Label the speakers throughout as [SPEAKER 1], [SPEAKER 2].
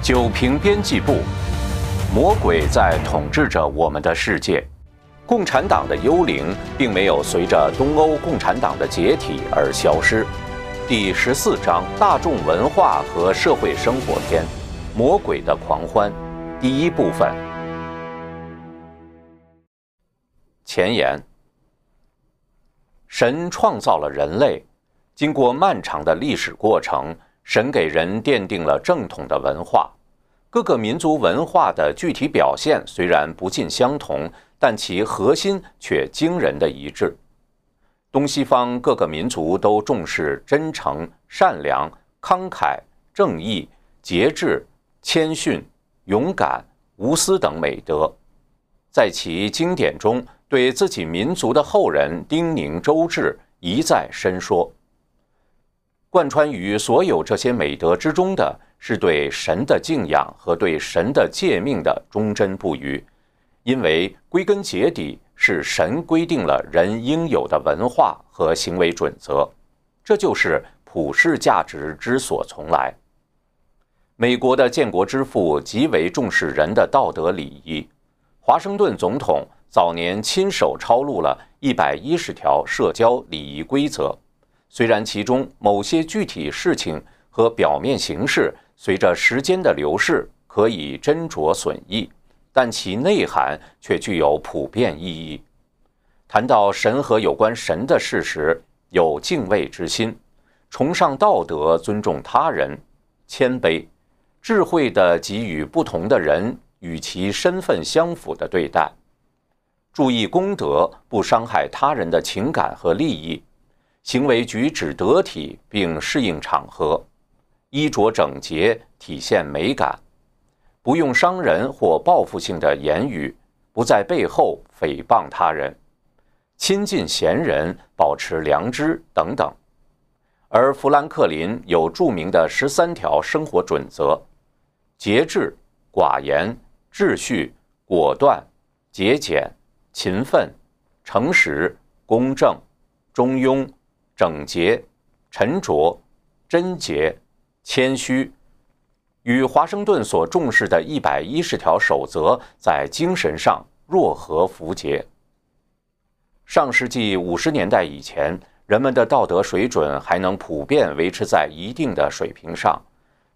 [SPEAKER 1] 九平编辑部，魔鬼在统治着我们的世界。共产党的幽灵并没有随着东欧共产党的解体而消失。第十四章：大众文化和社会生活篇，魔鬼的狂欢。第一部分。前言：神创造了人类，经过漫长的历史过程。神给人奠定了正统的文化，各个民族文化的具体表现虽然不尽相同，但其核心却惊人的一致。东西方各个民族都重视真诚、善良、慷慨、正义、节制、谦逊、勇敢、无私等美德，在其经典中对自己民族的后人叮咛周至，一再申说。贯穿于所有这些美德之中的是对神的敬仰和对神的诫命的忠贞不渝，因为归根结底是神规定了人应有的文化和行为准则，这就是普世价值之所从来。美国的建国之父极为重视人的道德礼仪，华盛顿总统早年亲手抄录了一百一十条社交礼仪规则。虽然其中某些具体事情和表面形式随着时间的流逝可以斟酌损益，但其内涵却具有普遍意义。谈到神和有关神的事时，有敬畏之心，崇尚道德，尊重他人，谦卑，智慧地给予不同的人与其身份相符的对待，注意功德，不伤害他人的情感和利益。行为举止得体并适应场合，衣着整洁体现美感，不用伤人或报复性的言语，不在背后诽谤他人，亲近贤人，保持良知等等。而富兰克林有著名的十三条生活准则：节制、寡言、秩序、果断、节俭、勤奋、诚实、公正、中庸。整洁、沉着、贞洁、谦虚，与华盛顿所重视的一百一十条守则在精神上若合符节。上世纪五十年代以前，人们的道德水准还能普遍维持在一定的水平上，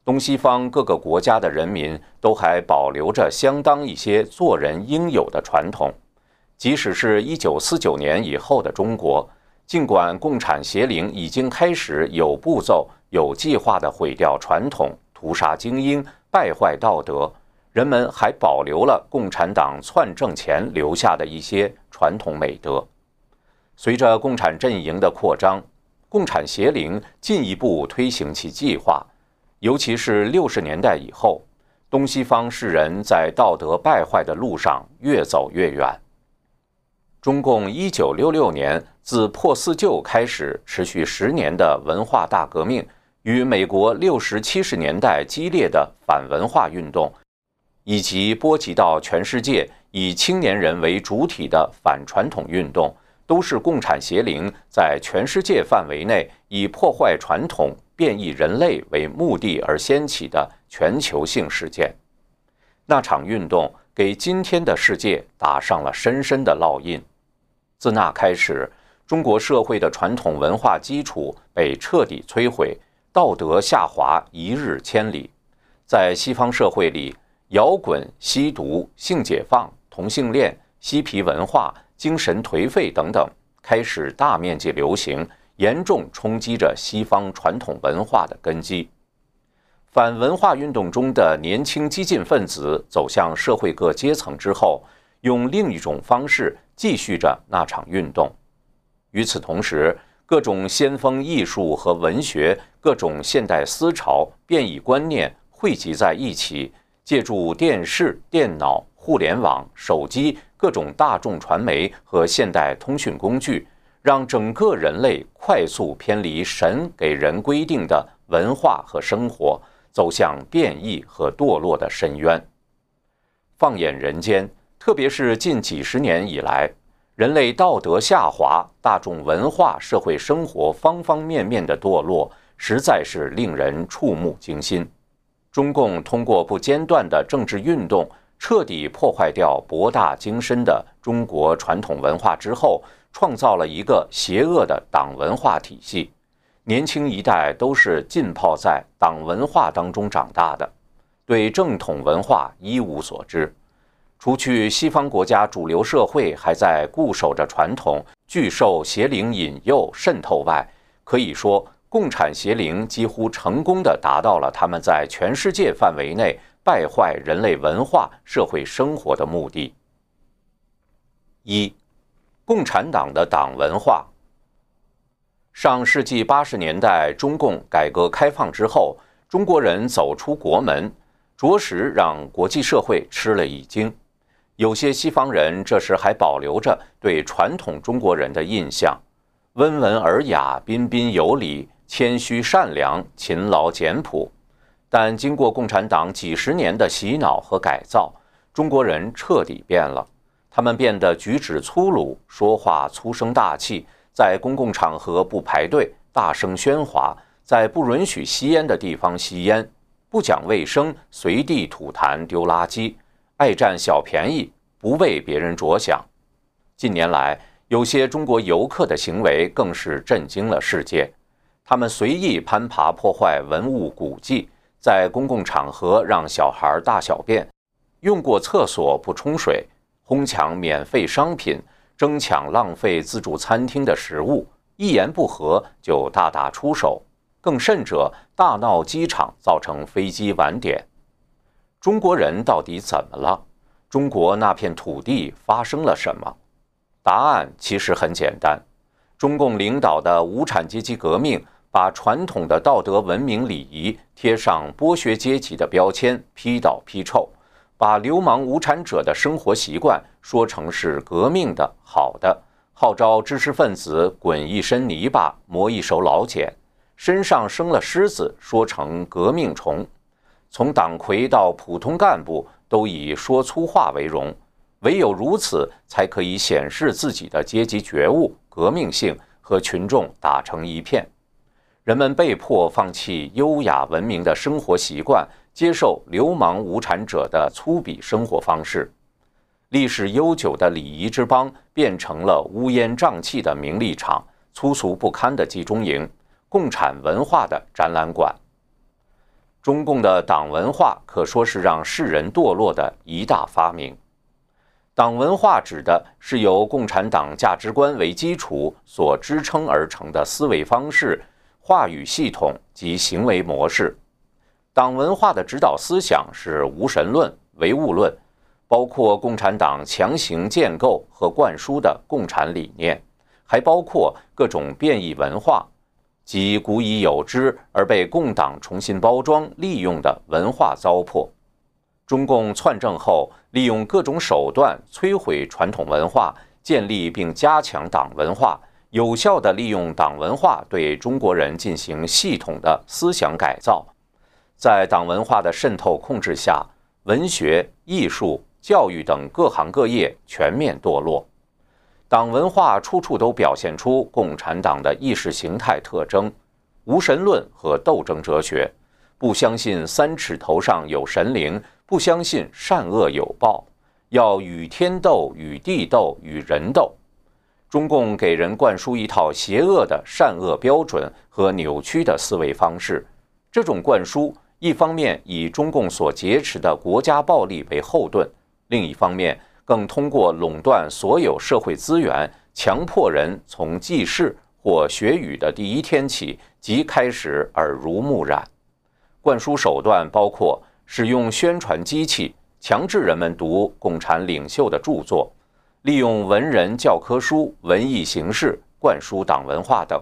[SPEAKER 1] 东西方各个国家的人民都还保留着相当一些做人应有的传统，即使是一九四九年以后的中国。尽管共产邪灵已经开始有步骤、有计划地毁掉传统、屠杀精英、败坏道德，人们还保留了共产党篡政前留下的一些传统美德。随着共产阵营的扩张，共产邪灵进一步推行其计划，尤其是六十年代以后，东西方世人在道德败坏的路上越走越远。中共一九六六年自破四旧开始，持续十年的文化大革命，与美国六十七十年代激烈的反文化运动，以及波及到全世界以青年人为主体的反传统运动，都是共产邪灵在全世界范围内以破坏传统、变异人类为目的而掀起的全球性事件。那场运动给今天的世界打上了深深的烙印。自那开始，中国社会的传统文化基础被彻底摧毁，道德下滑一日千里。在西方社会里，摇滚、吸毒、性解放、同性恋、嬉皮文化、精神颓废等等开始大面积流行，严重冲击着西方传统文化的根基。反文化运动中的年轻激进分子走向社会各阶层之后，用另一种方式。继续着那场运动。与此同时，各种先锋艺术和文学、各种现代思潮、变异观念汇集在一起，借助电视、电脑、互联网、手机、各种大众传媒和现代通讯工具，让整个人类快速偏离神给人规定的文化和生活，走向变异和堕落的深渊。放眼人间。特别是近几十年以来，人类道德下滑，大众文化、社会生活方方面面的堕落，实在是令人触目惊心。中共通过不间断的政治运动，彻底破坏掉博大精深的中国传统文化之后，创造了一个邪恶的党文化体系。年轻一代都是浸泡在党文化当中长大的，对正统文化一无所知。除去西方国家主流社会还在固守着传统，拒受邪灵引诱渗透外，可以说。共产邪灵几乎成功地达到了他们在全世界范围内败坏人类文化社会生活的目的。一，共产党的党文化。上世纪八十年代，中共改革开放之后，中国人走出国门，着实让国际社会吃了一惊。有些西方人这时还保留着对传统中国人的印象，温文尔雅、彬彬有礼。谦虚善良、勤劳简朴，但经过共产党几十年的洗脑和改造，中国人彻底变了。他们变得举止粗鲁，说话粗声大气，在公共场合不排队，大声喧哗，在不允许吸烟的地方吸烟，不讲卫生，随地吐痰、丢垃圾，爱占小便宜，不为别人着想。近年来，有些中国游客的行为更是震惊了世界。他们随意攀爬、破坏文物古迹，在公共场合让小孩大小便，用过厕所不冲水，哄抢免费商品，争抢浪费自助餐厅的食物，一言不合就大打出手，更甚者大闹机场，造成飞机晚点。中国人到底怎么了？中国那片土地发生了什么？答案其实很简单：中共领导的无产阶级革命。把传统的道德文明礼仪贴上剥削阶级的标签，批倒批臭；把流氓无产者的生活习惯说成是革命的好的，号召知识分子滚一身泥巴，磨一手老茧，身上生了虱子说成革命虫。从党魁到普通干部都以说粗话为荣，唯有如此，才可以显示自己的阶级觉悟、革命性和群众打成一片。人们被迫放弃优雅文明的生活习惯，接受流氓无产者的粗鄙生活方式。历史悠久的礼仪之邦变成了乌烟瘴气的名利场、粗俗不堪的集中营、共产文化的展览馆。中共的党文化可说是让世人堕落的一大发明。党文化指的是由共产党价值观为基础所支撑而成的思维方式。话语系统及行为模式，党文化的指导思想是无神论、唯物论，包括共产党强行建构和灌输的共产理念，还包括各种变异文化及古已有之而被共党重新包装利用的文化糟粕。中共篡政后，利用各种手段摧毁传统文化，建立并加强党文化。有效地利用党文化对中国人进行系统的思想改造，在党文化的渗透控制下，文学、艺术、教育等各行各业全面堕落。党文化处处都表现出共产党的意识形态特征：无神论和斗争哲学，不相信三尺头上有神灵，不相信善恶有报，要与天斗、与地斗、与人斗。中共给人灌输一套邪恶的善恶标准和扭曲的思维方式，这种灌输一方面以中共所劫持的国家暴力为后盾，另一方面更通过垄断所有社会资源，强迫人从记事或学语的第一天起即开始耳濡目染。灌输手段包括使用宣传机器，强制人们读共产领袖的著作。利用文人教科书、文艺形式灌输党文化等，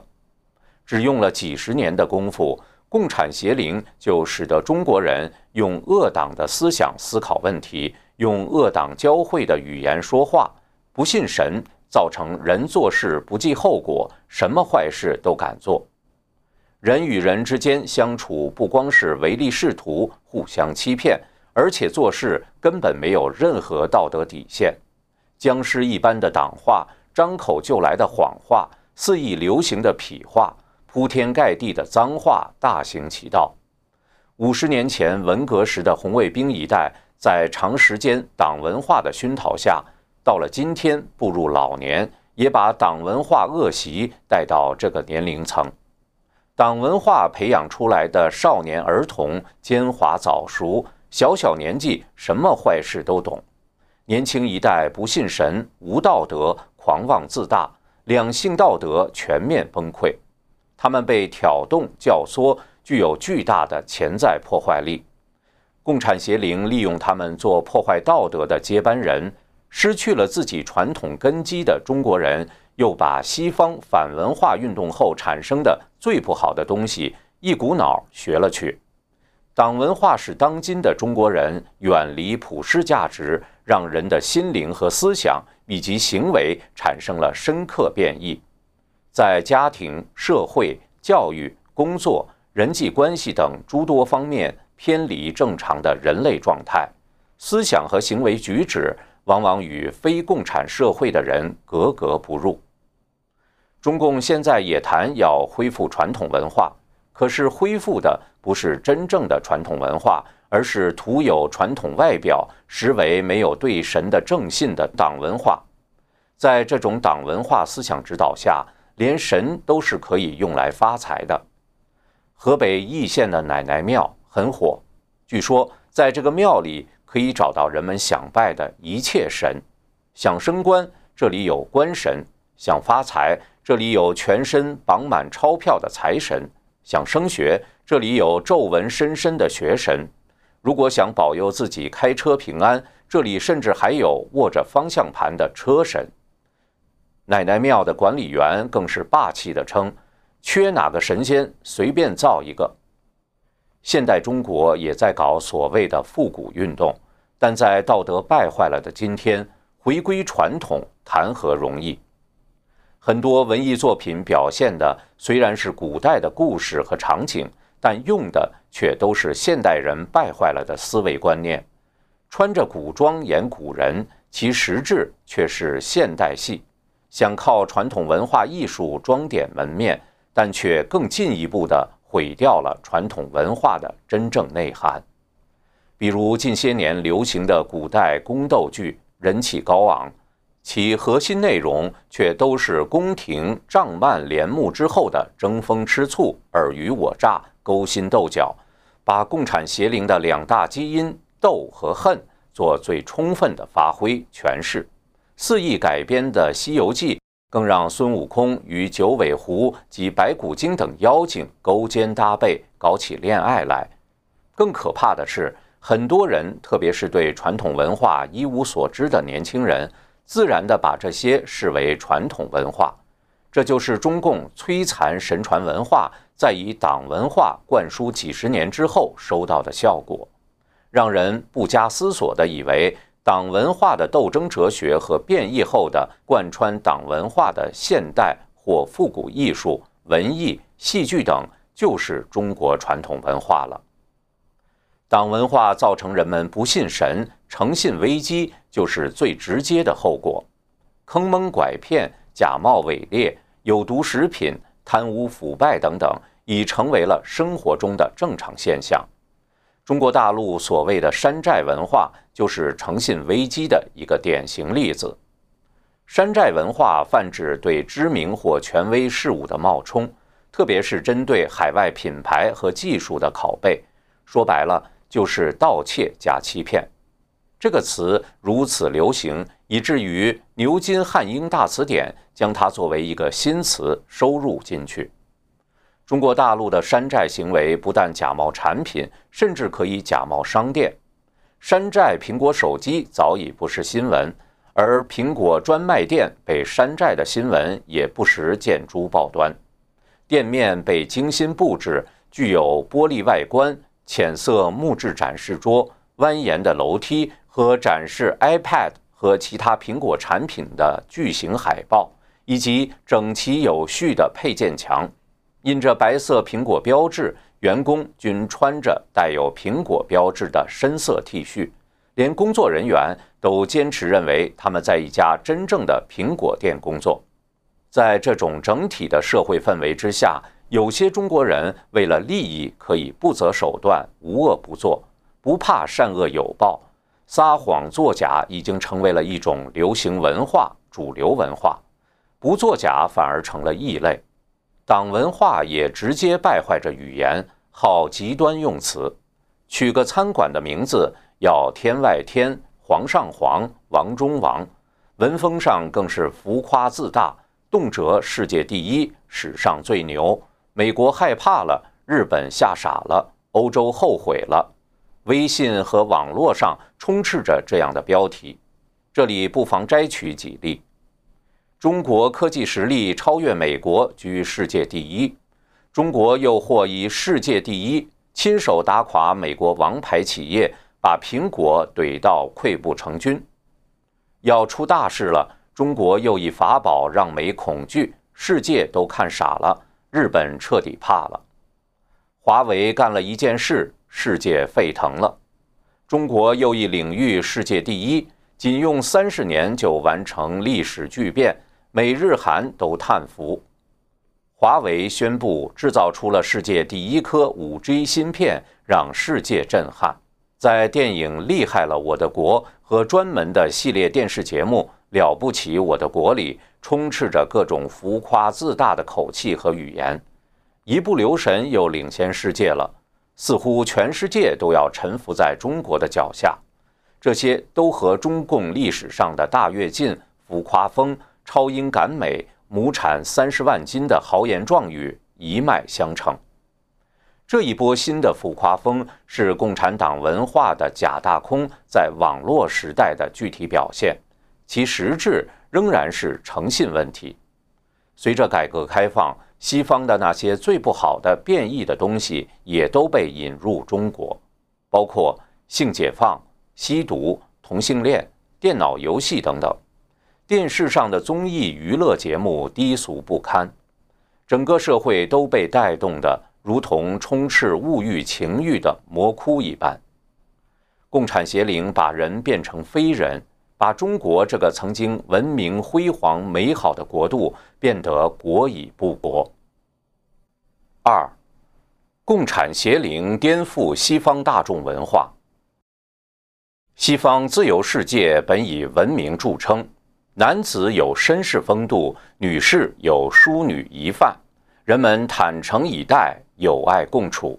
[SPEAKER 1] 只用了几十年的功夫，共产邪灵就使得中国人用恶党的思想思考问题，用恶党教会的语言说话，不信神，造成人做事不计后果，什么坏事都敢做。人与人之间相处，不光是唯利是图、互相欺骗，而且做事根本没有任何道德底线。僵尸一般的党话，张口就来的谎话，肆意流行的痞话，铺天盖地的脏话大行其道。五十年前文革时的红卫兵一代，在长时间党文化的熏陶下，到了今天步入老年，也把党文化恶习带到这个年龄层。党文化培养出来的少年儿童奸猾早熟，小小年纪什么坏事都懂。年轻一代不信神，无道德，狂妄自大，两性道德全面崩溃。他们被挑动、教唆。具有巨大的潜在破坏力，共产邪灵利用他们做破坏道德的接班人，失去了自己传统根基的中国人，又把西方反文化运动后产生的最不好的东西一股脑学了去。党文化使当今的中国人远离普世价值，让人的心灵和思想以及行为产生了深刻变异，在家庭、社会、教育、工作。人际关系等诸多方面偏离正常的人类状态，思想和行为举止往往与非共产社会的人格格不入。中共现在也谈要恢复传统文化，可是恢复的不是真正的传统文化，而是徒有传统外表，实为没有对神的正信的党文化。在这种党文化思想指导下，连神都是可以用来发财的。河北易县的奶奶庙很火，据说在这个庙里可以找到人们想拜的一切神。想升官，这里有官神；想发财，这里有全身绑满钞票的财神；想升学，这里有皱纹深深的学神。如果想保佑自己开车平安，这里甚至还有握着方向盘的车神。奶奶庙的管理员更是霸气地称。缺哪个神仙，随便造一个。现代中国也在搞所谓的复古运动，但在道德败坏了的今天，回归传统谈何容易？很多文艺作品表现的虽然是古代的故事和场景，但用的却都是现代人败坏了的思维观念。穿着古装演古人，其实质却是现代戏，想靠传统文化艺术装点门面。但却更进一步的毁掉了传统文化的真正内涵，比如近些年流行的古代宫斗剧，人气高昂，其核心内容却都是宫廷帐幔帘幕之后的争风吃醋、尔虞我诈、勾心斗角，把共产邪灵的两大基因斗和恨做最充分的发挥诠释，肆意改编的《西游记》。更让孙悟空与九尾狐及白骨精等妖精勾肩搭背，搞起恋爱来。更可怕的是，很多人，特别是对传统文化一无所知的年轻人，自然地把这些视为传统文化。这就是中共摧残神传文化，在以党文化灌输几十年之后收到的效果，让人不加思索地以为。党文化的斗争哲学和变异后的贯穿党文化的现代或复古艺术、文艺、戏剧等，就是中国传统文化了。党文化造成人们不信神，诚信危机就是最直接的后果。坑蒙拐骗、假冒伪劣、有毒食品、贪污腐败等等，已成为了生活中的正常现象。中国大陆所谓的山寨文化，就是诚信危机的一个典型例子。山寨文化泛指对知名或权威事物的冒充，特别是针对海外品牌和技术的拷贝。说白了，就是盗窃加欺骗。这个词如此流行，以至于牛津汉英大词典将它作为一个新词收入进去。中国大陆的山寨行为不但假冒产品，甚至可以假冒商店。山寨苹果手机早已不是新闻，而苹果专卖店被山寨的新闻也不时见诸报端。店面被精心布置，具有玻璃外观、浅色木质展示桌、蜿蜒的楼梯和展示 iPad 和其他苹果产品的巨型海报，以及整齐有序的配件墙。印着白色苹果标志，员工均穿着带有苹果标志的深色 T 恤，连工作人员都坚持认为他们在一家真正的苹果店工作。在这种整体的社会氛围之下，有些中国人为了利益可以不择手段、无恶不作，不怕善恶有报，撒谎作假已经成为了一种流行文化、主流文化，不作假反而成了异类。党文化也直接败坏着语言，好极端用词，取个餐馆的名字要天外天、皇上皇、王中王，文风上更是浮夸自大，动辄世界第一、史上最牛，美国害怕了，日本吓傻了，欧洲后悔了。微信和网络上充斥着这样的标题，这里不妨摘取几例。中国科技实力超越美国，居世界第一。中国又或以世界第一，亲手打垮美国王牌企业，把苹果怼到溃不成军。要出大事了，中国又以法宝让美恐惧，世界都看傻了，日本彻底怕了。华为干了一件事，世界沸腾了。中国又一领域世界第一，仅用三十年就完成历史巨变。美日韩都叹服，华为宣布制造出了世界第一颗 5G 芯片，让世界震撼。在电影《厉害了我的国》和专门的系列电视节目《了不起我的国》里，充斥着各种浮夸自大的口气和语言，一不留神又领先世界了，似乎全世界都要臣服在中国的脚下。这些都和中共历史上的大跃进、浮夸风。超英赶美、亩产三十万斤的豪言壮语一脉相承。这一波新的浮夸风是共产党文化的假大空在网络时代的具体表现，其实质仍然是诚信问题。随着改革开放，西方的那些最不好的变异的东西也都被引入中国，包括性解放、吸毒、同性恋、电脑游戏等等。电视上的综艺娱乐节目低俗不堪，整个社会都被带动的如同充斥物欲情欲的魔窟一般。共产邪灵把人变成非人，把中国这个曾经文明辉煌美好的国度变得国已不国。二，共产邪灵颠覆西方大众文化。西方自由世界本以文明著称。男子有绅士风度，女士有淑女仪范，人们坦诚以待，友爱共处。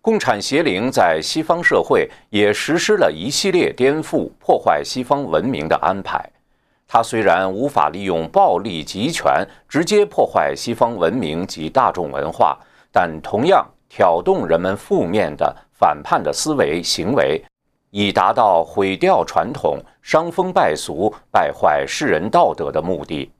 [SPEAKER 1] 共产邪灵在西方社会也实施了一系列颠覆、破坏西方文明的安排。他虽然无法利用暴力集权直接破坏西方文明及大众文化，但同样挑动人们负面的、反叛的思维行为。以达到毁掉传统、伤风败俗、败坏世人道德的目的。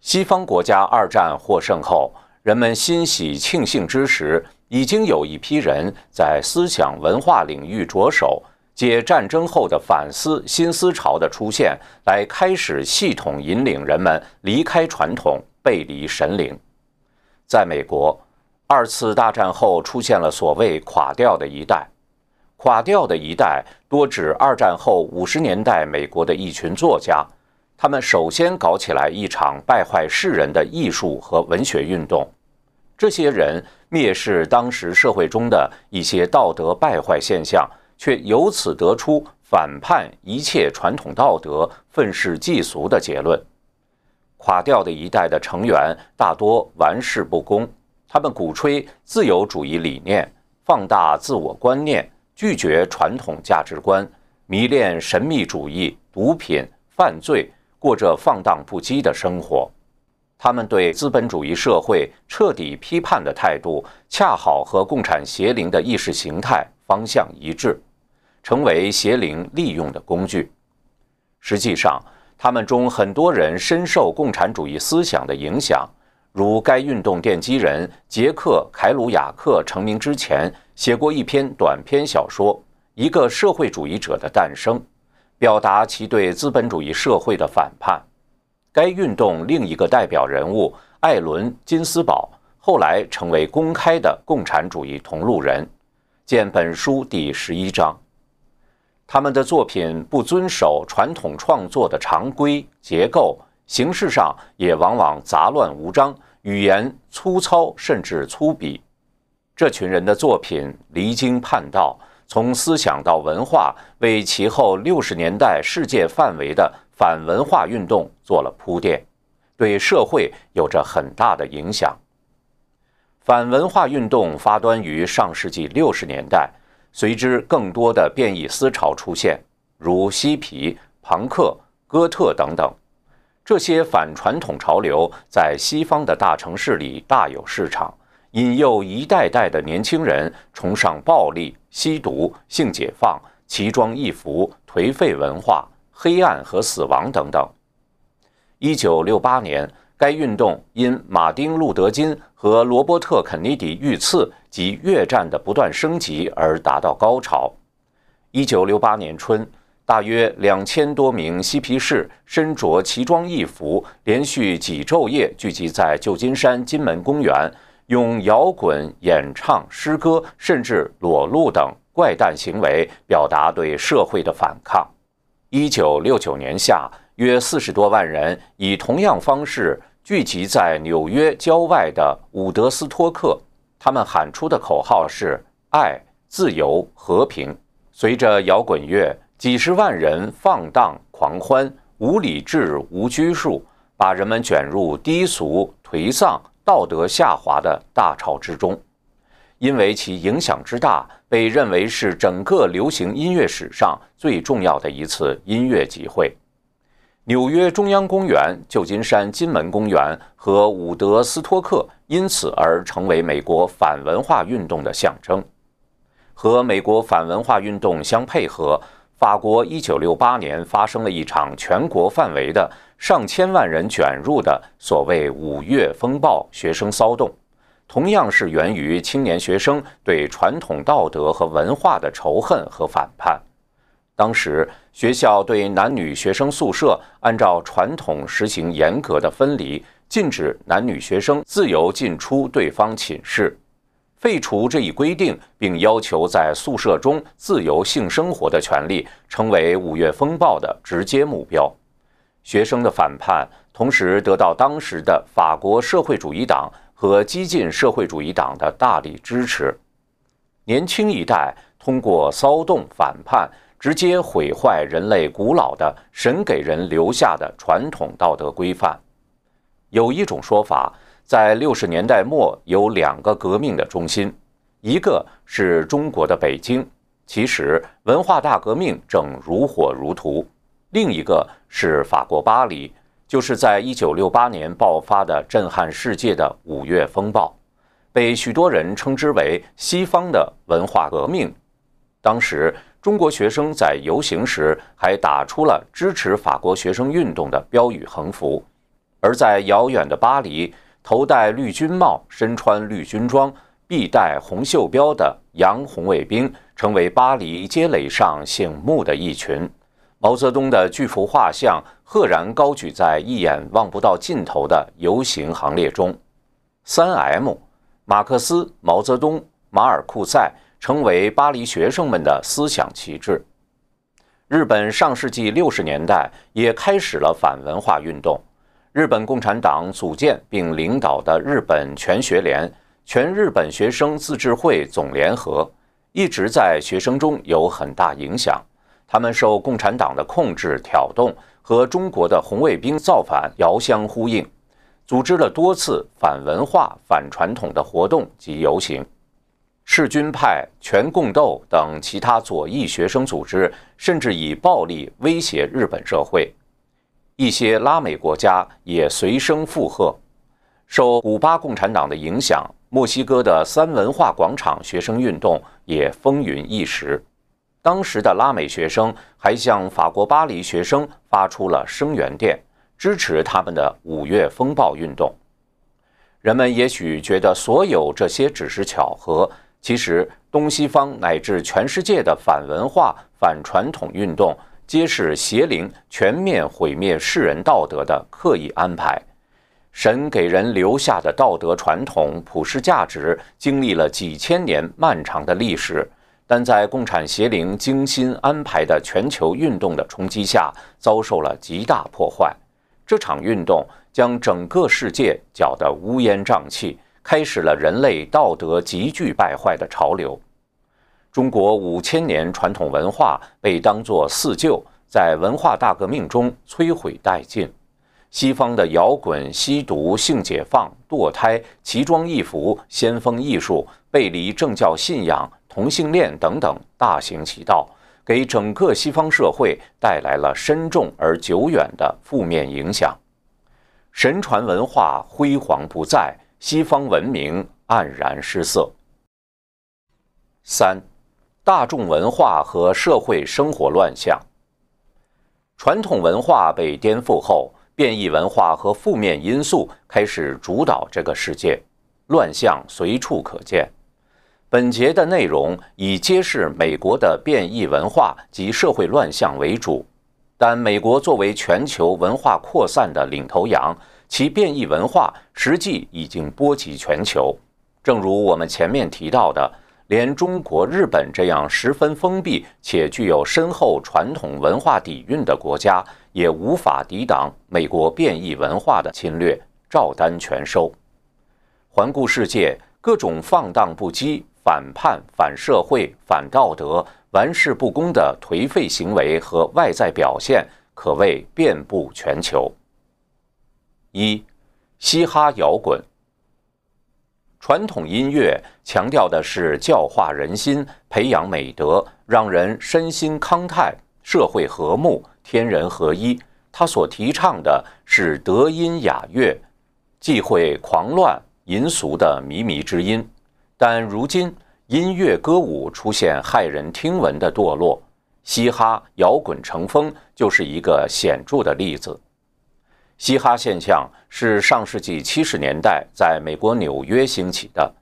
[SPEAKER 1] 西方国家二战获胜后，人们欣喜庆幸之时，已经有一批人在思想文化领域着手，借战争后的反思新思潮的出现，来开始系统引领人们离开传统、背离神灵。在美国，二次大战后出现了所谓“垮掉的一代”。垮掉的一代多指二战后五十年代美国的一群作家，他们首先搞起来一场败坏世人的艺术和文学运动。这些人蔑视当时社会中的一些道德败坏现象，却由此得出反叛一切传统道德、愤世嫉俗的结论。垮掉的一代的成员大多玩世不恭，他们鼓吹自由主义理念，放大自我观念。拒绝传统价值观，迷恋神秘主义、毒品、犯罪，过着放荡不羁的生活。他们对资本主义社会彻底批判的态度，恰好和共产邪灵的意识形态方向一致，成为邪灵利用的工具。实际上，他们中很多人深受共产主义思想的影响。如该运动奠基人杰克·凯鲁亚克成名之前，写过一篇短篇小说《一个社会主义者的诞生》，表达其对资本主义社会的反叛。该运动另一个代表人物艾伦·金斯堡后来成为公开的共产主义同路人，见本书第十一章。他们的作品不遵守传统创作的常规结构。形式上也往往杂乱无章，语言粗糙甚至粗鄙。这群人的作品离经叛道，从思想到文化，为其后六十年代世界范围的反文化运动做了铺垫，对社会有着很大的影响。反文化运动发端于上世纪六十年代，随之更多的变异思潮出现，如嬉皮、朋克、哥特等等。这些反传统潮流在西方的大城市里大有市场，引诱一代代的年轻人崇尚暴力、吸毒、性解放、奇装异服、颓废文化、黑暗和死亡等等。一九六八年。该运动因马丁·路德·金和罗伯特·肯尼迪遇刺及越战的不断升级而达到高潮。1968年春，大约两千多名嬉皮士身着奇装异服，连续几昼夜聚集在旧金山金门公园，用摇滚、演唱、诗歌，甚至裸露等怪诞行为表达对社会的反抗。1969年夏。约四十多万人以同样方式聚集在纽约郊外的伍德斯托克，他们喊出的口号是“爱、自由、和平”。随着摇滚乐，几十万人放荡狂欢，无理智、无拘束，把人们卷入低俗、颓丧、道德下滑的大潮之中。因为其影响之大，被认为是整个流行音乐史上最重要的一次音乐集会。纽约中央公园、旧金山金门公园和伍德斯托克因此而成为美国反文化运动的象征。和美国反文化运动相配合，法国1968年发生了一场全国范围的上千万人卷入的所谓“五月风暴”学生骚动，同样是源于青年学生对传统道德和文化的仇恨和反叛。当时，学校对男女学生宿舍按照传统实行严格的分离，禁止男女学生自由进出对方寝室，废除这一规定，并要求在宿舍中自由性生活的权利，成为五月风暴的直接目标。学生的反叛同时得到当时的法国社会主义党和激进社会主义党的大力支持。年轻一代通过骚动反叛。直接毁坏人类古老的神给人留下的传统道德规范。有一种说法，在六十年代末有两个革命的中心，一个是中国的北京，其实文化大革命正如火如荼；另一个是法国巴黎，就是在一九六八年爆发的震撼世界的五月风暴，被许多人称之为西方的文化革命。当时。中国学生在游行时还打出了支持法国学生运动的标语横幅，而在遥远的巴黎，头戴绿军帽、身穿绿军装、臂戴红袖标的洋红卫兵成为巴黎街垒上醒目的一群。毛泽东的巨幅画像赫然高举在一眼望不到尽头的游行行列中。三 M，马克思、毛泽东、马尔库塞。成为巴黎学生们的思想旗帜。日本上世纪六十年代也开始了反文化运动。日本共产党组建并领导的日本全学联、全日本学生自治会总联合，一直在学生中有很大影响。他们受共产党的控制、挑动，和中国的红卫兵造反遥相呼应，组织了多次反文化、反传统的活动及游行。世军派、全共斗等其他左翼学生组织，甚至以暴力威胁日本社会。一些拉美国家也随声附和。受古巴共产党的影响，墨西哥的三文化广场学生运动也风云一时。当时的拉美学生还向法国巴黎学生发出了声援电，支持他们的五月风暴运动。人们也许觉得所有这些只是巧合。其实，东西方乃至全世界的反文化、反传统运动，皆是邪灵全面毁灭世人道德的刻意安排。神给人留下的道德传统、普世价值，经历了几千年漫长的历史，但在共产邪灵精心安排的全球运动的冲击下，遭受了极大破坏。这场运动将整个世界搅得乌烟瘴气，开始了人类道德急剧败坏的潮流。中国五千年传统文化被当作四旧，在文化大革命中摧毁殆尽。西方的摇滚、吸毒、性解放、堕胎、奇装异服、先锋艺术、背离政教信仰、同性恋等等大行其道，给整个西方社会带来了深重而久远的负面影响。神传文化辉煌不再，西方文明黯然失色。三、大众文化和社会生活乱象。传统文化被颠覆后。变异文化和负面因素开始主导这个世界，乱象随处可见。本节的内容以揭示美国的变异文化及社会乱象为主，但美国作为全球文化扩散的领头羊，其变异文化实际已经波及全球。正如我们前面提到的。连中国、日本这样十分封闭且具有深厚传统文化底蕴的国家，也无法抵挡美国变异文化的侵略，照单全收。环顾世界，各种放荡不羁、反叛、反社会、反道德、玩世不恭的颓废行为和外在表现，可谓遍布全球。一，嘻哈摇滚。传统音乐强调的是教化人心、培养美德，让人身心康泰、社会和睦、天人合一。他所提倡的是德音雅乐，忌讳狂乱淫俗的靡靡之音。但如今音乐歌舞出现骇人听闻的堕落，嘻哈摇滚成风，就是一个显著的例子。嘻哈现象是上世纪七十年代在美国纽约兴起的，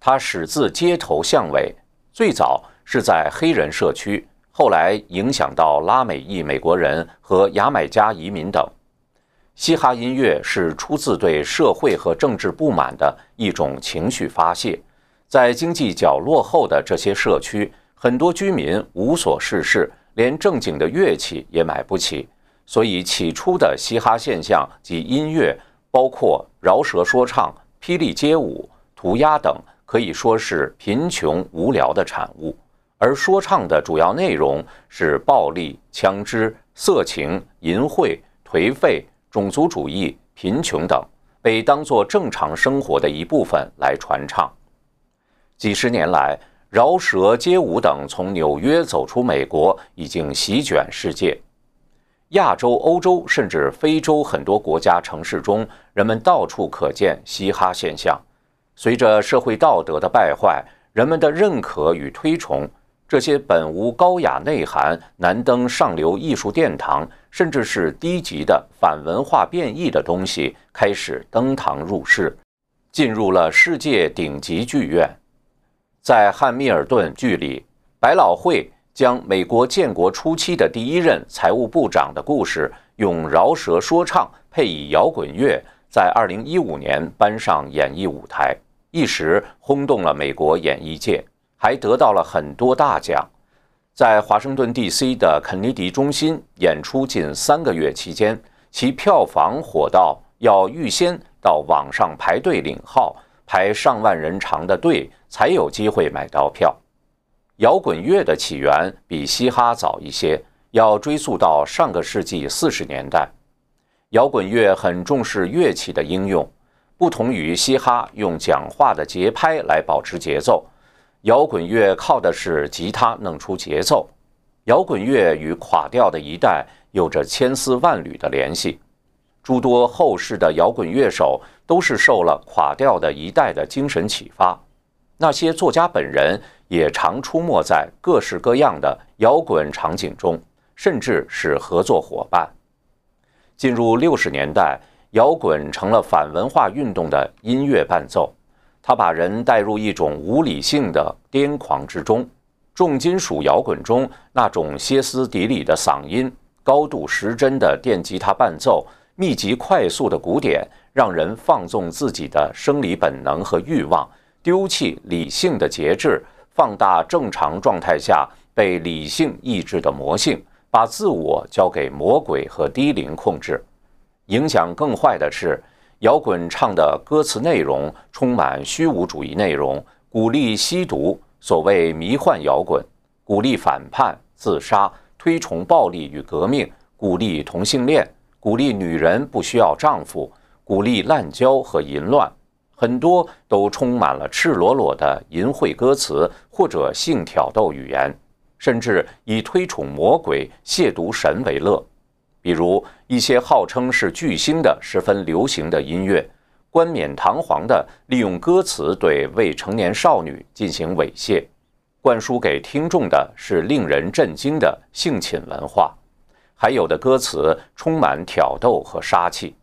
[SPEAKER 1] 它始自街头巷尾，最早是在黑人社区，后来影响到拉美裔美国人和牙买加移民等。嘻哈音乐是出自对社会和政治不满的一种情绪发泄，在经济较落后的这些社区，很多居民无所事事，连正经的乐器也买不起。所以，起初的嘻哈现象及音乐，包括饶舌说唱、霹雳街舞、涂鸦等，可以说是贫穷无聊的产物。而说唱的主要内容是暴力、枪支、色情、淫秽、颓废、种族主义、贫穷等，被当作正常生活的一部分来传唱。几十年来，饶舌、街舞等从纽约走出美国，已经席卷世界。亚洲、欧洲甚至非洲很多国家城市中，人们到处可见嘻哈现象。随着社会道德的败坏，人们的认可与推崇这些本无高雅内涵、难登上流艺术殿堂，甚至是低级的反文化变异的东西，开始登堂入室，进入了世界顶级剧院。在汉密尔顿剧里，百老汇。将美国建国初期的第一任财务部长的故事，用饶舌说唱配以摇滚乐，在2015年搬上演艺舞台，一时轰动了美国演艺界，还得到了很多大奖。在华盛顿 D.C. 的肯尼迪中心演出近三个月期间，其票房火到要预先到网上排队领号，排上万人长的队才有机会买到票。摇滚乐的起源比嘻哈早一些，要追溯到上个世纪四十年代。摇滚乐很重视乐器的应用，不同于嘻哈用讲话的节拍来保持节奏，摇滚乐靠的是吉他弄出节奏。摇滚乐与垮掉的一代有着千丝万缕的联系，诸多后世的摇滚乐手都是受了垮掉的一代的精神启发。那些作家本人也常出没在各式各样的摇滚场景中，甚至是合作伙伴。进入六十年代，摇滚成了反文化运动的音乐伴奏，它把人带入一种无理性的癫狂之中。重金属摇滚中那种歇斯底里的嗓音、高度失真的电吉他伴奏、密集快速的鼓点，让人放纵自己的生理本能和欲望。丢弃理性的节制，放大正常状态下被理性抑制的魔性，把自我交给魔鬼和低龄控制。影响更坏的是，摇滚唱的歌词内容充满虚无主义内容，鼓励吸毒，所谓迷幻摇滚，鼓励反叛、自杀，推崇暴力与革命，鼓励同性恋，鼓励女人不需要丈夫，鼓励滥交和淫乱。很多都充满了赤裸裸的淫秽歌词或者性挑逗语言，甚至以推崇魔鬼、亵渎神为乐。比如一些号称是巨星的十分流行的音乐，冠冕堂皇地利用歌词对未成年少女进行猥亵，灌输给听众的是令人震惊的性侵文化，还有的歌词充满挑逗和杀气。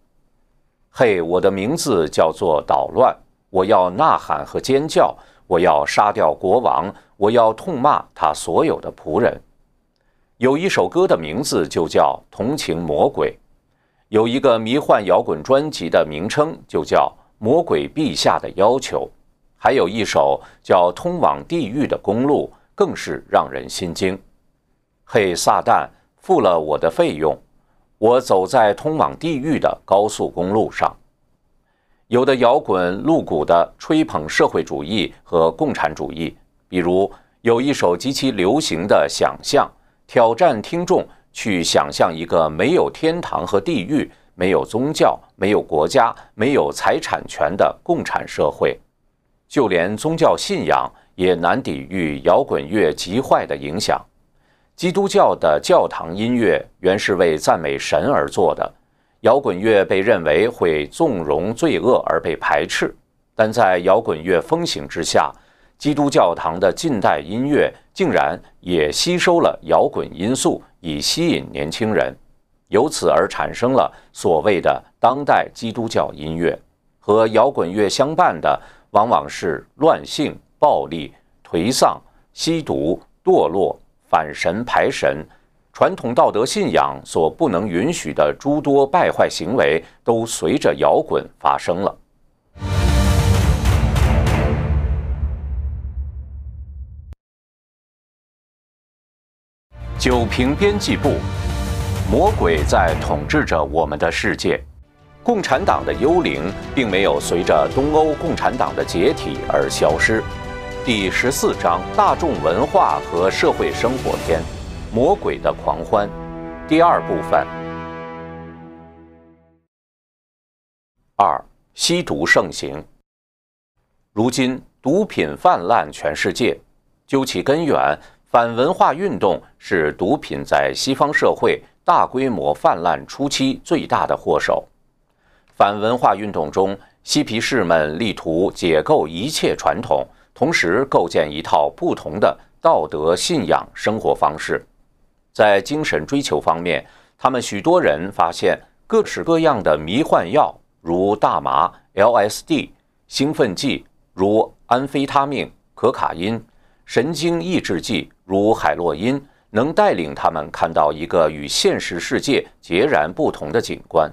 [SPEAKER 1] 嘿，我的名字叫做捣乱。我要呐喊和尖叫，我要杀掉国王，我要痛骂他所有的仆人。有一首歌的名字就叫《同情魔鬼》，有一个迷幻摇滚专辑的名称就叫《魔鬼陛下的要求》，还有一首叫《通往地狱的公路》，更是让人心惊。嘿，撒旦，付了我的费用。我走在通往地狱的高速公路上，有的摇滚露骨的吹捧社会主义和共产主义，比如有一首极其流行的《想象》，挑战听众去想象一个没有天堂和地狱、没有宗教、没有国家、没有财产权的共产社会。就连宗教信仰也难抵御摇滚乐极坏的影响。基督教的教堂音乐原是为赞美神而做的，摇滚乐被认为会纵容罪恶而被排斥，但在摇滚乐风行之下，基督教堂的近代音乐竟然也吸收了摇滚因素，以吸引年轻人，由此而产生了所谓的当代基督教音乐。和摇滚乐相伴的往往是乱性、暴力、颓丧、吸毒、堕落。反神排神，传统道德信仰所不能允许的诸多败坏行为，都随着摇滚发生了。九平编辑部，魔鬼在统治着我们的世界。共产党的幽灵并没有随着东欧共产党的解体而消失。第十四章：大众文化和社会生活篇，魔鬼的狂欢，第二部分。二、吸毒盛行。如今，毒品泛滥全世界。究其根源，反文化运动是毒品在西方社会大规模泛滥初期最大的祸首。反文化运动中，嬉皮士们力图解构一切传统。同时构建一套不同的道德信仰生活方式，在精神追求方面，他们许多人发现各式各样的迷幻药，如大麻、LSD；兴奋剂如安非他命、可卡因；神经抑制剂如海洛因，能带领他们看到一个与现实世界截然不同的景观。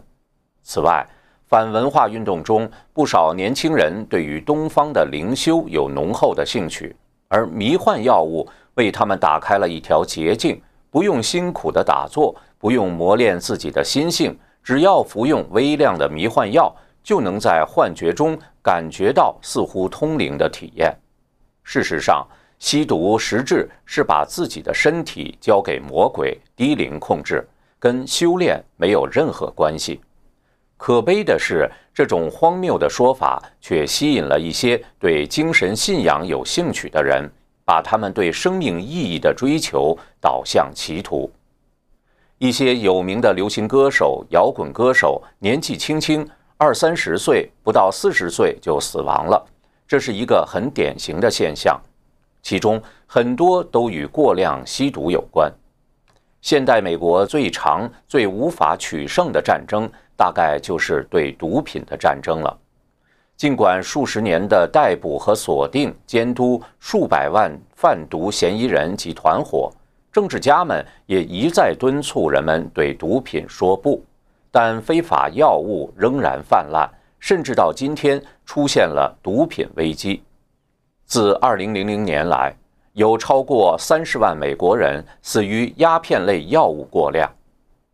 [SPEAKER 1] 此外，反文化运动中，不少年轻人对于东方的灵修有浓厚的兴趣，而迷幻药物为他们打开了一条捷径：不用辛苦的打坐，不用磨练自己的心性，只要服用微量的迷幻药，就能在幻觉中感觉到似乎通灵的体验。事实上，吸毒实质是把自己的身体交给魔鬼低灵控制，跟修炼没有任何关系。可悲的是，这种荒谬的说法却吸引了一些对精神信仰有兴趣的人，把他们对生命意义的追求导向歧途。一些有名的流行歌手、摇滚歌手年纪轻轻，二三十岁不到四十岁就死亡了，这是一个很典型的现象。其中很多都与过量吸毒有关。现代美国最长、最无法取胜的战争。大概就是对毒品的战争了。尽管数十年的逮捕和锁定、监督数百万贩毒嫌疑人及团伙，政治家们也一再敦促人们对毒品说不，但非法药物仍然泛滥，甚至到今天出现了毒品危机。自2000年来，有超过30万美国人死于鸦片类药物过量。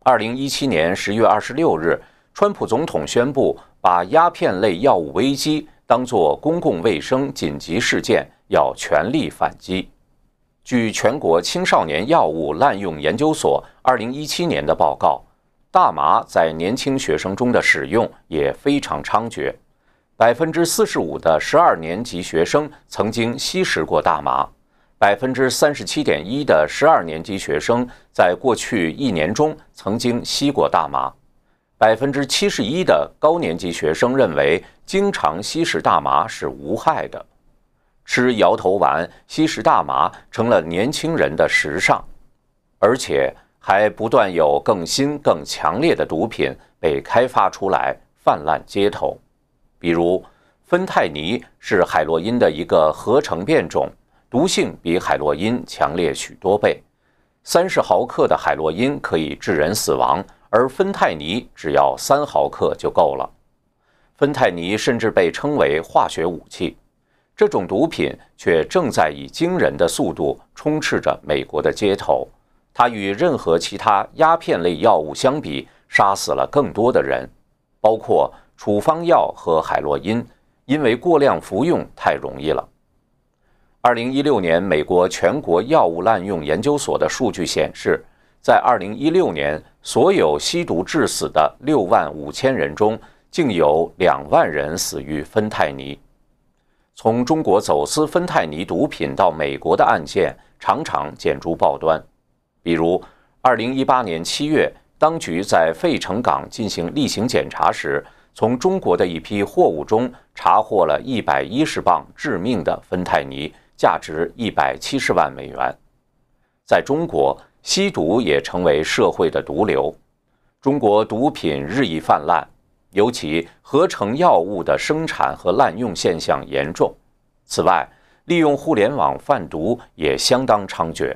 [SPEAKER 1] 2017年10月26日。川普总统宣布把鸦片类药物危机当作公共卫生紧急事件，要全力反击。据全国青少年药物滥用研究所2017年的报告，大麻在年轻学生中的使用也非常猖獗。百分之四十五的十二年级学生曾经吸食过大麻，百分之三十七点一的十二年级学生在过去一年中曾经吸过大麻，百分之七十一的高年级学生认为经常吸食大麻是无害的。吃摇头丸、吸食大麻成了年轻人的时尚，而且还不断有更新、更强烈的毒品被开发出来，泛滥街头。比如，芬太尼是海洛因的一个合成变种，毒性比海洛因强烈许多倍。三十毫克的海洛因可以致人死亡，而芬太尼只要三毫克就够了。芬太尼甚至被称为化学武器。这种毒品却正在以惊人的速度充斥着美国的街头。它与任何其他鸦片类药物相比，杀死了更多的人，包括处方药和海洛因，因为过量服用太容易了。二零一六年，美国全国药物滥用研究所的数据显示，在二零一六年，所有吸毒致死的六万五千人中，竟有两万人死于芬太尼。从中国走私芬太尼毒品到美国的案件常常见诸报端，比如，二零一八年七月，当局在费城港进行例行检查时，从中国的一批货物中查获了一百一十磅致命的芬太尼，价值一百七十万美元。在中国，吸毒也成为社会的毒瘤，中国毒品日益泛滥。尤其合成药物的生产和滥用现象严重。此外，利用互联网贩毒也相当猖獗。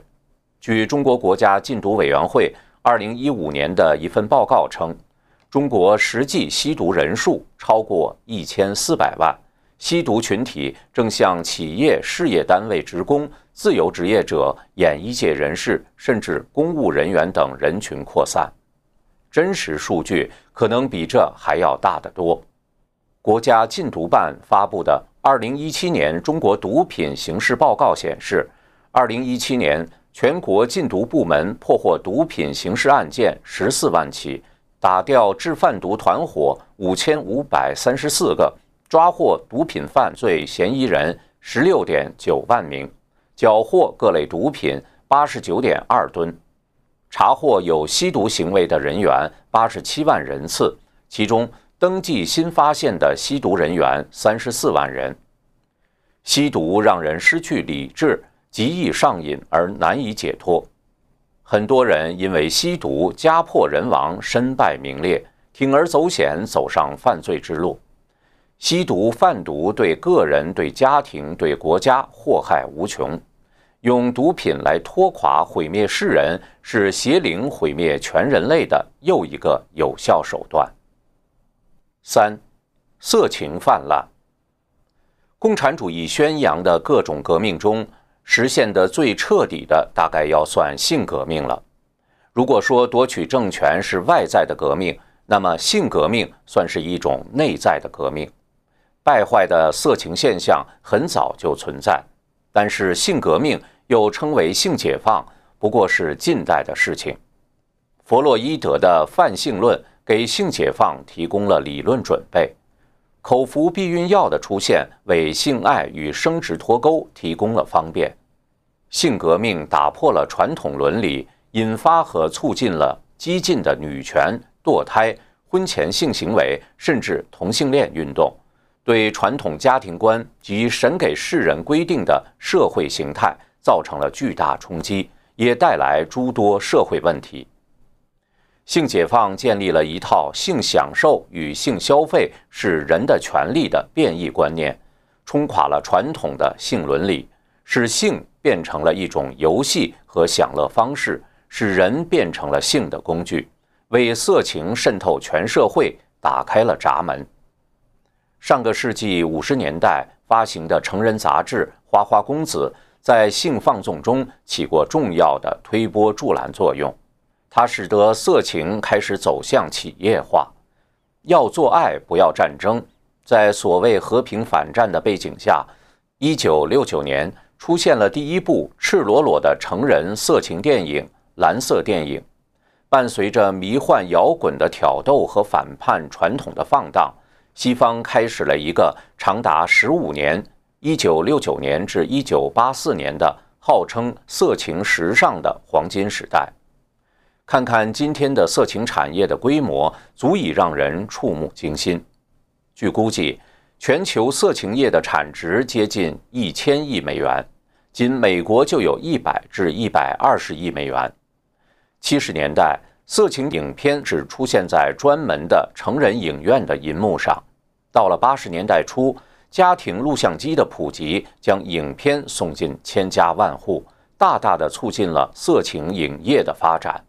[SPEAKER 1] 据中国国家禁毒委员会二零一五年的一份报告称，中国实际吸毒人数超过一千四百万，吸毒群体正向企业事业单位职工、自由职业者、演艺界人士，甚至公务人员等人群扩散。真实数据可能比这还要大得多。国家禁毒办发布的《二零一七年中国毒品形势报告》显示，二零一七年全国禁毒部门破获毒品刑事案件十四万起，打掉制贩毒团伙五千五百三十四个，抓获毒品犯罪嫌疑人十六点九万名，缴获各类毒品八十九点二吨。查获有吸毒行为的人员八十七万人次，其中登记新发现的吸毒人员三十四万人。吸毒让人失去理智，极易上瘾而难以解脱。很多人因为吸毒家破人亡、身败名裂，铤而走险走上犯罪之路。吸毒贩毒对个人、对家庭、对国家祸害无穷。用毒品来拖垮、毁灭世人，是邪灵毁灭全人类的又一个有效手段。三，色情泛滥。共产主义宣扬的各种革命中，实现的最彻底的，大概要算性革命了。如果说夺取政权是外在的革命，那么性革命算是一种内在的革命。败坏的色情现象很早就存在，但是性革命。又称为性解放，不过是近代的事情。弗洛伊德的泛性论给性解放提供了理论准备，口服避孕药的出现为性爱与生殖脱钩提供了方便。性革命打破了传统伦理，引发和促进了激进的女权、堕胎、婚前性行为，甚至同性恋运动，对传统家庭观及神给世人规定的社会形态。造成了巨大冲击，也带来诸多社会问题。性解放建立了一套性享受与性消费是人的权利的变异观念，冲垮了传统的性伦理，使性变成了一种游戏和享乐方式，使人变成了性的工具，为色情渗透全社会打开了闸门。上个世纪五十年代发行的成人杂志《花花公子》。在性放纵中起过重要的推波助澜作用，它使得色情开始走向企业化。要做爱，不要战争。在所谓和平反战的背景下，一九六九年出现了第一部赤裸裸的成人色情电影《蓝色电影》。伴随着迷幻摇滚的挑逗和反叛传统的放荡，西方开始了一个长达十五年（一九六九年至一九八四年）的号称色情时尚的黄金时代。看看今天的色情产业的规模，足以让人触目惊心。据估计，全球色情业的产值接近一千亿美元，仅美国就有一百至一百二十亿美元。七十年代，色情影片只出现在专门的成人影院的银幕上；到了八十年代初，家庭录像机的普及将影片送进千家万户，大大的促进了色情影业的发展。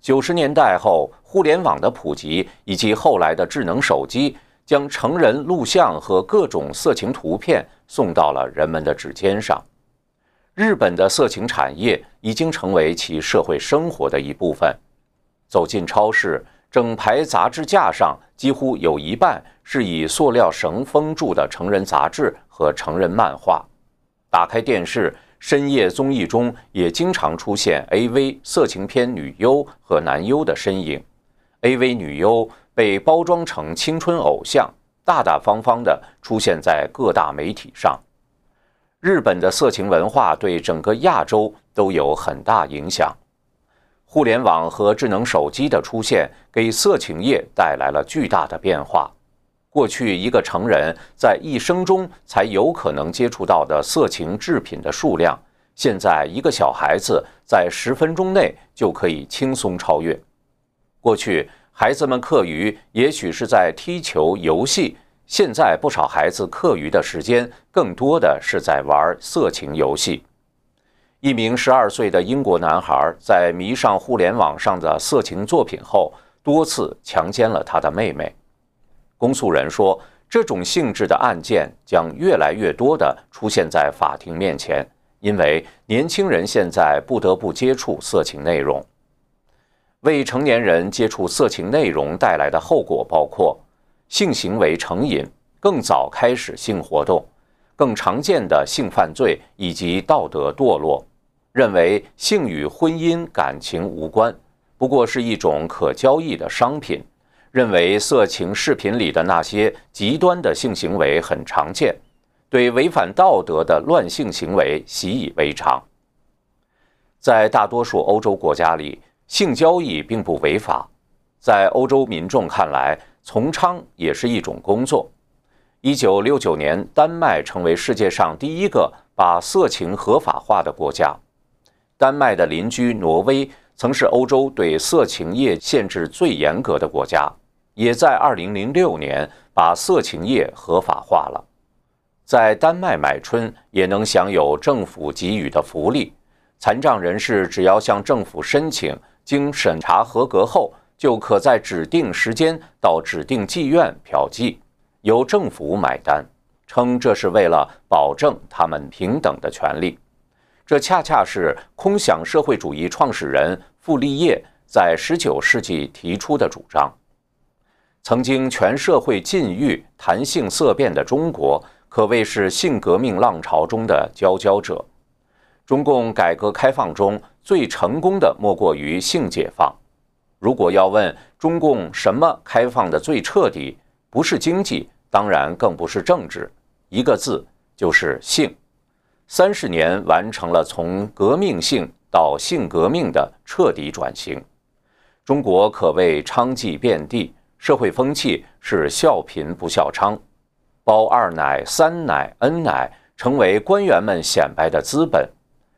[SPEAKER 1] 九十年代后，互联网的普及以及后来的智能手机，将成人录像和各种色情图片送到了人们的指尖上。日本的色情产业已经成为其社会生活的一部分。走进超市，整排杂志架上几乎有一半是以塑料绳封住的成人杂志和成人漫画。打开电视。深夜综艺中也经常出现 A.V. 色情片女优和男优的身影，A.V. 女优被包装成青春偶像，大大方方地出现在各大媒体上。日本的色情文化对整个亚洲都有很大影响。互联网和智能手机的出现，给色情业带来了巨大的变化。过去一个成人在一生中才有可能接触到的色情制品的数量，现在一个小孩子在十分钟内就可以轻松超越。过去孩子们课余也许是在踢球游戏，现在不少孩子课余的时间更多的是在玩色情游戏。一名十二岁的英国男孩在迷上互联网上的色情作品后，多次强奸了他的妹妹。公诉人说，这种性质的案件将越来越多地出现在法庭面前，因为年轻人现在不得不接触色情内容。未成年人接触色情内容带来的后果包括性行为成瘾、更早开始性活动、更常见的性犯罪以及道德堕落，认为性与婚姻感情无关，不过是一种可交易的商品。认为色情视频里的那些极端的性行为很常见，对违反道德的乱性行为习以为常。在大多数欧洲国家里，性交易并不违法，在欧洲民众看来，从娼也是一种工作。一九六九年，丹麦成为世界上第一个把色情合法化的国家。丹麦的邻居挪威曾是欧洲对色情业限制最严格的国家。也在2006年把色情业合法化了，在丹麦买春也能享有政府给予的福利，残障人士只要向政府申请，经审查合格后，就可在指定时间到指定妓院嫖妓，由政府买单，称这是为了保证他们平等的权利。这恰恰是空想社会主义创始人傅立叶在19世纪提出的主张。曾经全社会禁欲、谈性色变的中国，可谓是性革命浪潮中的佼佼者。中共改革开放中最成功的莫过于性解放。如果要问中共什么开放的最彻底，不是经济，当然更不是政治，一个字就是性。三十年完成了从革命性到性革命的彻底转型，中国可谓娼妓遍地。社会风气是笑贫不笑娼，包二奶、三奶、N 奶成为官员们显摆的资本，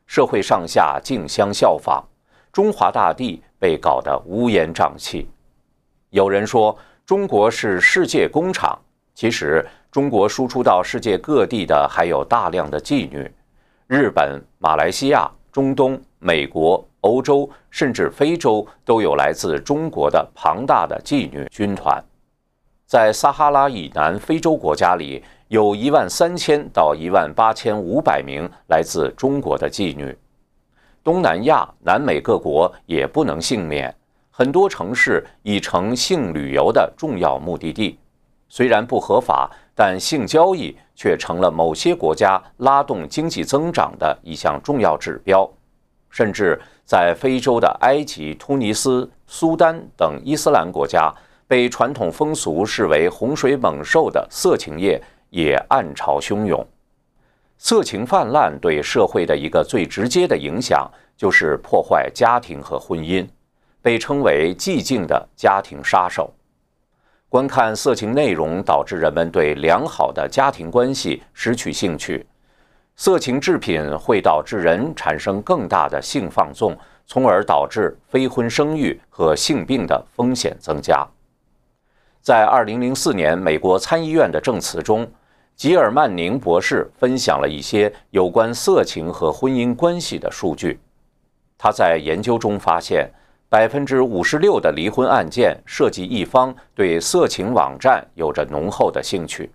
[SPEAKER 1] 社会上下竞相效仿，中华大地被搞得乌烟瘴气。有人说中国是世界工厂，其实中国输出到世界各地的还有大量的妓女，日本、马来西亚、中东、美国。欧洲甚至非洲都有来自中国的庞大的妓女军团，在撒哈拉以南非洲国家里，有一万三千到一万八千五百名来自中国的妓女。东南亚、南美各国也不能幸免，很多城市已成性旅游的重要目的地。虽然不合法，但性交易却成了某些国家拉动经济增长的一项重要指标。甚至在非洲的埃及、突尼斯、苏丹等伊斯兰国家，被传统风俗视为洪水猛兽的色情业也暗潮汹涌。色情泛滥对社会的一个最直接的影响，就是破坏家庭和婚姻，被称为“寂静的家庭杀手”。观看色情内容导致人们对良好的家庭关系失去兴趣，色情制品会导致人产生更大的性放纵，从而导致非婚生育和性病的风险增加。在2004年美国参议院的证词中，吉尔曼宁博士分享了一些有关色情和婚姻关系的数据。他在研究中发现。百分之五十六的离婚案件涉及一方对色情网站有着浓厚的兴趣。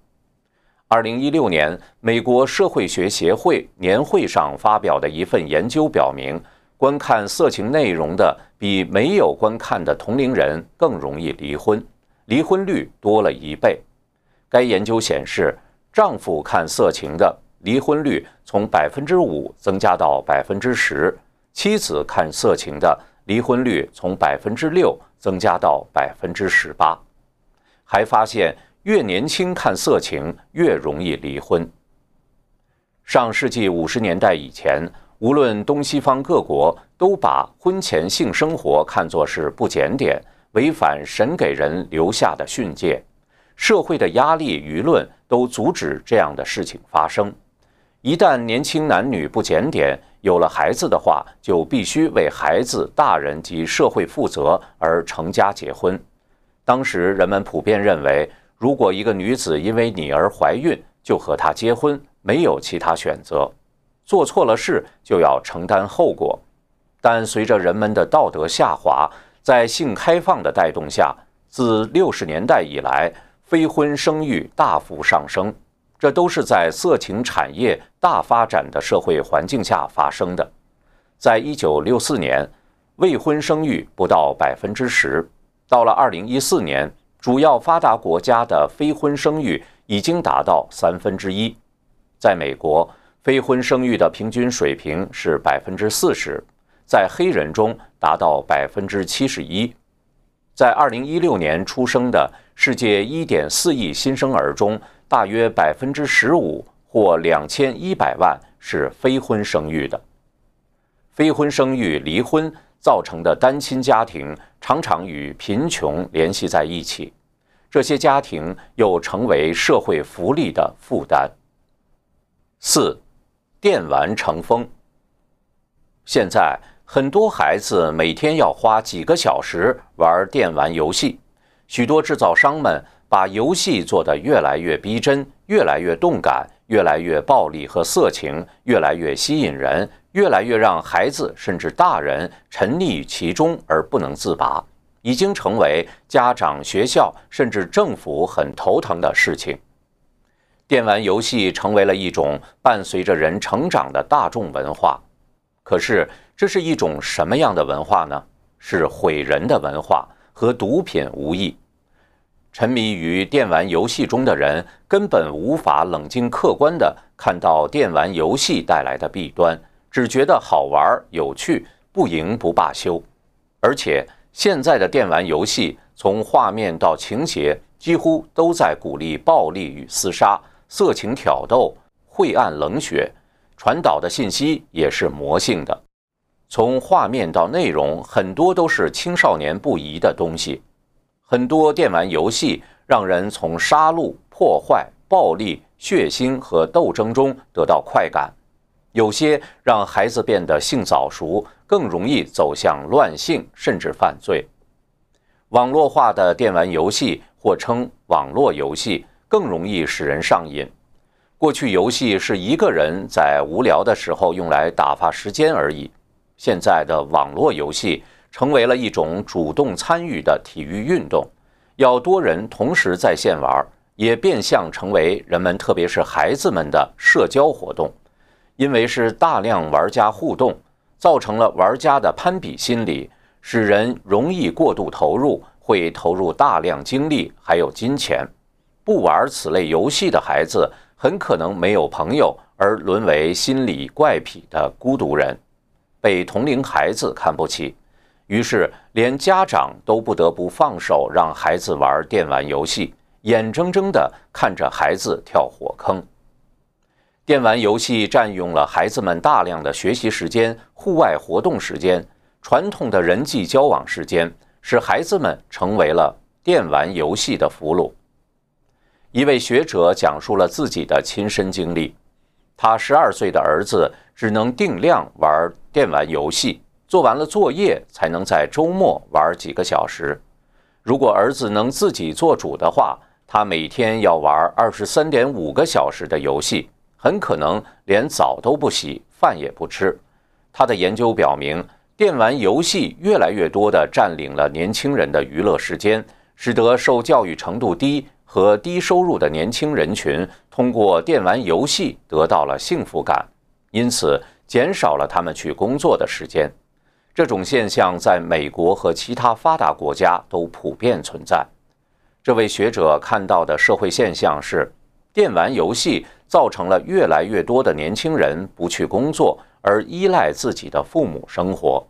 [SPEAKER 1] 二零一六年，美国社会学协会年会上发表的一份研究表明，观看色情内容的比没有观看的同龄人更容易离婚，离婚率多了一倍。该研究显示，丈夫看色情的离婚率从百分之五增加到百分之十，妻子看色情的。离婚率从百分之六增加到百分之十八，还发现越年轻看色情越容易离婚。上世纪五十年代以前，无论东西方各国都把婚前性生活看作是不检点、违反神给人留下的训诫，社会的压力、舆论都阻止这样的事情发生。一旦年轻男女不检点，有了孩子的话，就必须为孩子、大人及社会负责而成家结婚。当时人们普遍认为，如果一个女子因为你而怀孕，就和她结婚，没有其他选择。做错了事就要承担后果。但随着人们的道德下滑，在性开放的带动下，自六十年代以来，非婚生育大幅上升。这都是在色情产业大发展的社会环境下发生的。在一九六四年，未婚生育不到百分之十；到了二零一四年，主要发达国家的非婚生育已经达到三分之一。在美国，非婚生育的平均水平是百分之四十，在黑人中达到百分之七十一。在二零一六年出生的世界一点四亿新生儿中，大约百分之十五或两千一百万是非婚生育的。非婚生育离婚造成的单亲家庭常常与贫穷联系在一起，这些家庭又成为社会福利的负担。四，电玩成风。现在很多孩子每天要花几个小时玩电玩游戏，许多制造商们。把游戏做得越来越逼真，越来越动感，越来越暴力和色情，越来越吸引人，越来越让孩子甚至大人沉溺于其中而不能自拔，已经成为家长、学校甚至政府很头疼的事情。电玩游戏成为了一种伴随着人成长的大众文化，可是这是一种什么样的文化呢？是毁人的文化，和毒品无异。沉迷于电玩游戏中的人根本无法冷静客观地看到电玩游戏带来的弊端，只觉得好玩有趣，不赢不罢休。而且现在的电玩游戏从画面到情节几乎都在鼓励暴力与厮杀、色情挑逗、晦暗冷血，传导的信息也是魔性的。从画面到内容，很多都是青少年不宜的东西。很多电玩游戏让人从杀戮、破坏、暴力、血腥和斗争中得到快感，有些让孩子变得性早熟，更容易走向乱性甚至犯罪。网络化的电玩游戏或称网络游戏更容易使人上瘾。过去游戏是一个人在无聊的时候用来打发时间而已，现在的网络游戏。成为了一种主动参与的体育运动，要多人同时在线玩，也变相成为人们，特别是孩子们的社交活动。因为是大量玩家互动，造成了玩家的攀比心理，使人容易过度投入，会投入大量精力还有金钱。不玩此类游戏的孩子，很可能没有朋友，而沦为心理怪癖的孤独人，被同龄孩子看不起。于是，连家长都不得不放手让孩子玩电玩游戏，眼睁睁地看着孩子跳火坑。电玩游戏占用了孩子们大量的学习时间、户外活动时间、传统的人际交往时间，使孩子们成为了电玩游戏的俘虏。一位学者讲述了自己的亲身经历：他十二岁的儿子只能定量玩电玩游戏。做完了作业，才能在周末玩几个小时。如果儿子能自己做主的话，他每天要玩二十三点五个小时的游戏，很可能连澡都不洗，饭也不吃。他的研究表明，电玩游戏越来越多地占领了年轻人的娱乐时间，使得受教育程度低和低收入的年轻人群通过电玩游戏得到了幸福感，因此减少了他们去工作的时间。这种现象在美国和其他发达国家都普遍存在。这位学者看到的社会现象是，电玩游戏造成了越来越多的年轻人不去工作，而依赖自己的父母生活。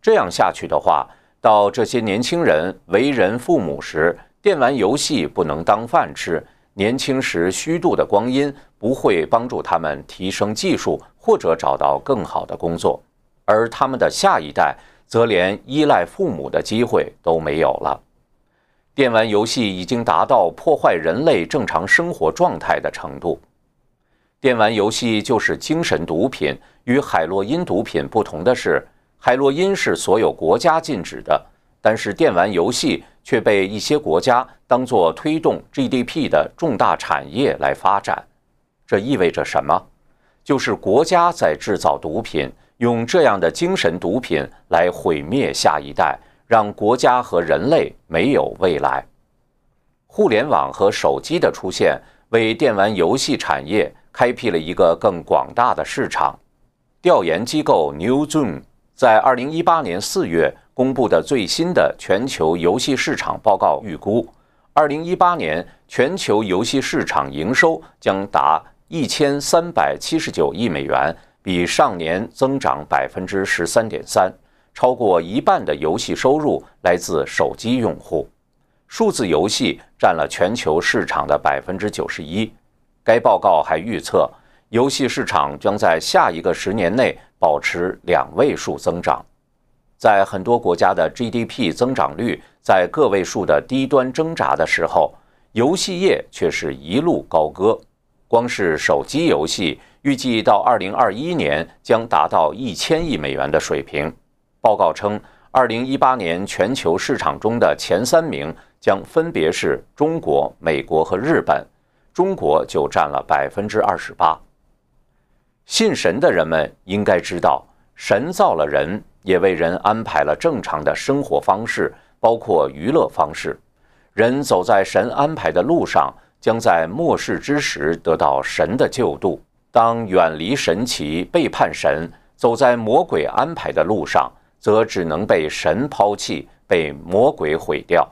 [SPEAKER 1] 这样下去的话，到这些年轻人为人父母时，电玩游戏不能当饭吃，年轻时虚度的光阴不会帮助他们提升技术或者找到更好的工作。而他们的下一代则连依赖父母的机会都没有了。电玩游戏已经达到破坏人类正常生活状态的程度。电玩游戏就是精神毒品。与海洛因毒品不同的是，海洛因是所有国家禁止的，但是电玩游戏却被一些国家当作推动 GDP 的重大产业来发展。这意味着什么？就是国家在制造毒品。用这样的精神毒品来毁灭下一代，让国家和人类没有未来。互联网和手机的出现，为电玩游戏产业开辟了一个更广大的市场。调研机构 Newzoo 在二零一八年四月公布的最新的全球游戏市场报告预估，二零一八年全球游戏市场营收将达一千三百七十九亿美元。比上年增长百分之十三点三，超过一半的游戏收入来自手机用户，数字游戏占了全球市场的百分之九十一。该报告还预测，游戏市场将在下一个十年内保持两位数增长。在很多国家的 GDP 增长率在个位数的低端挣扎的时候，游戏业却是一路高歌。光是手机游戏。预计到二零二一年将达到一千亿美元的水平。报告称，二零一八年全球市场中的前三名将分别是中国、美国和日本，中国就占了百分之二十八。信神的人们应该知道，神造了人，也为人安排了正常的生活方式，包括娱乐方式。人走在神安排的路上，将在末世之时得到神的救度。当远离神奇、背叛神，走在魔鬼安排的路上，则只能被神抛弃，被魔鬼毁掉。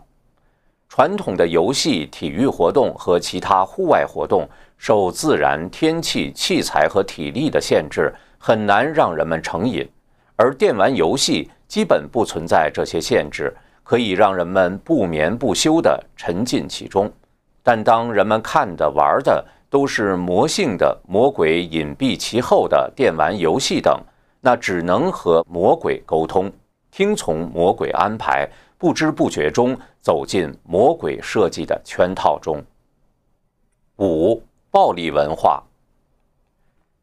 [SPEAKER 1] 传统的游戏、体育活动和其他户外活动，受自然、天气、器材和体力的限制，很难让人们成瘾。而电玩游戏基本不存在这些限制，可以让人们不眠不休地沉浸其中。但当人们看的、玩的，都是魔性的魔鬼隐蔽其后的电玩游戏等，那只能和魔鬼沟通，听从魔鬼安排，不知不觉中走进魔鬼设计的圈套中。五、暴力文化。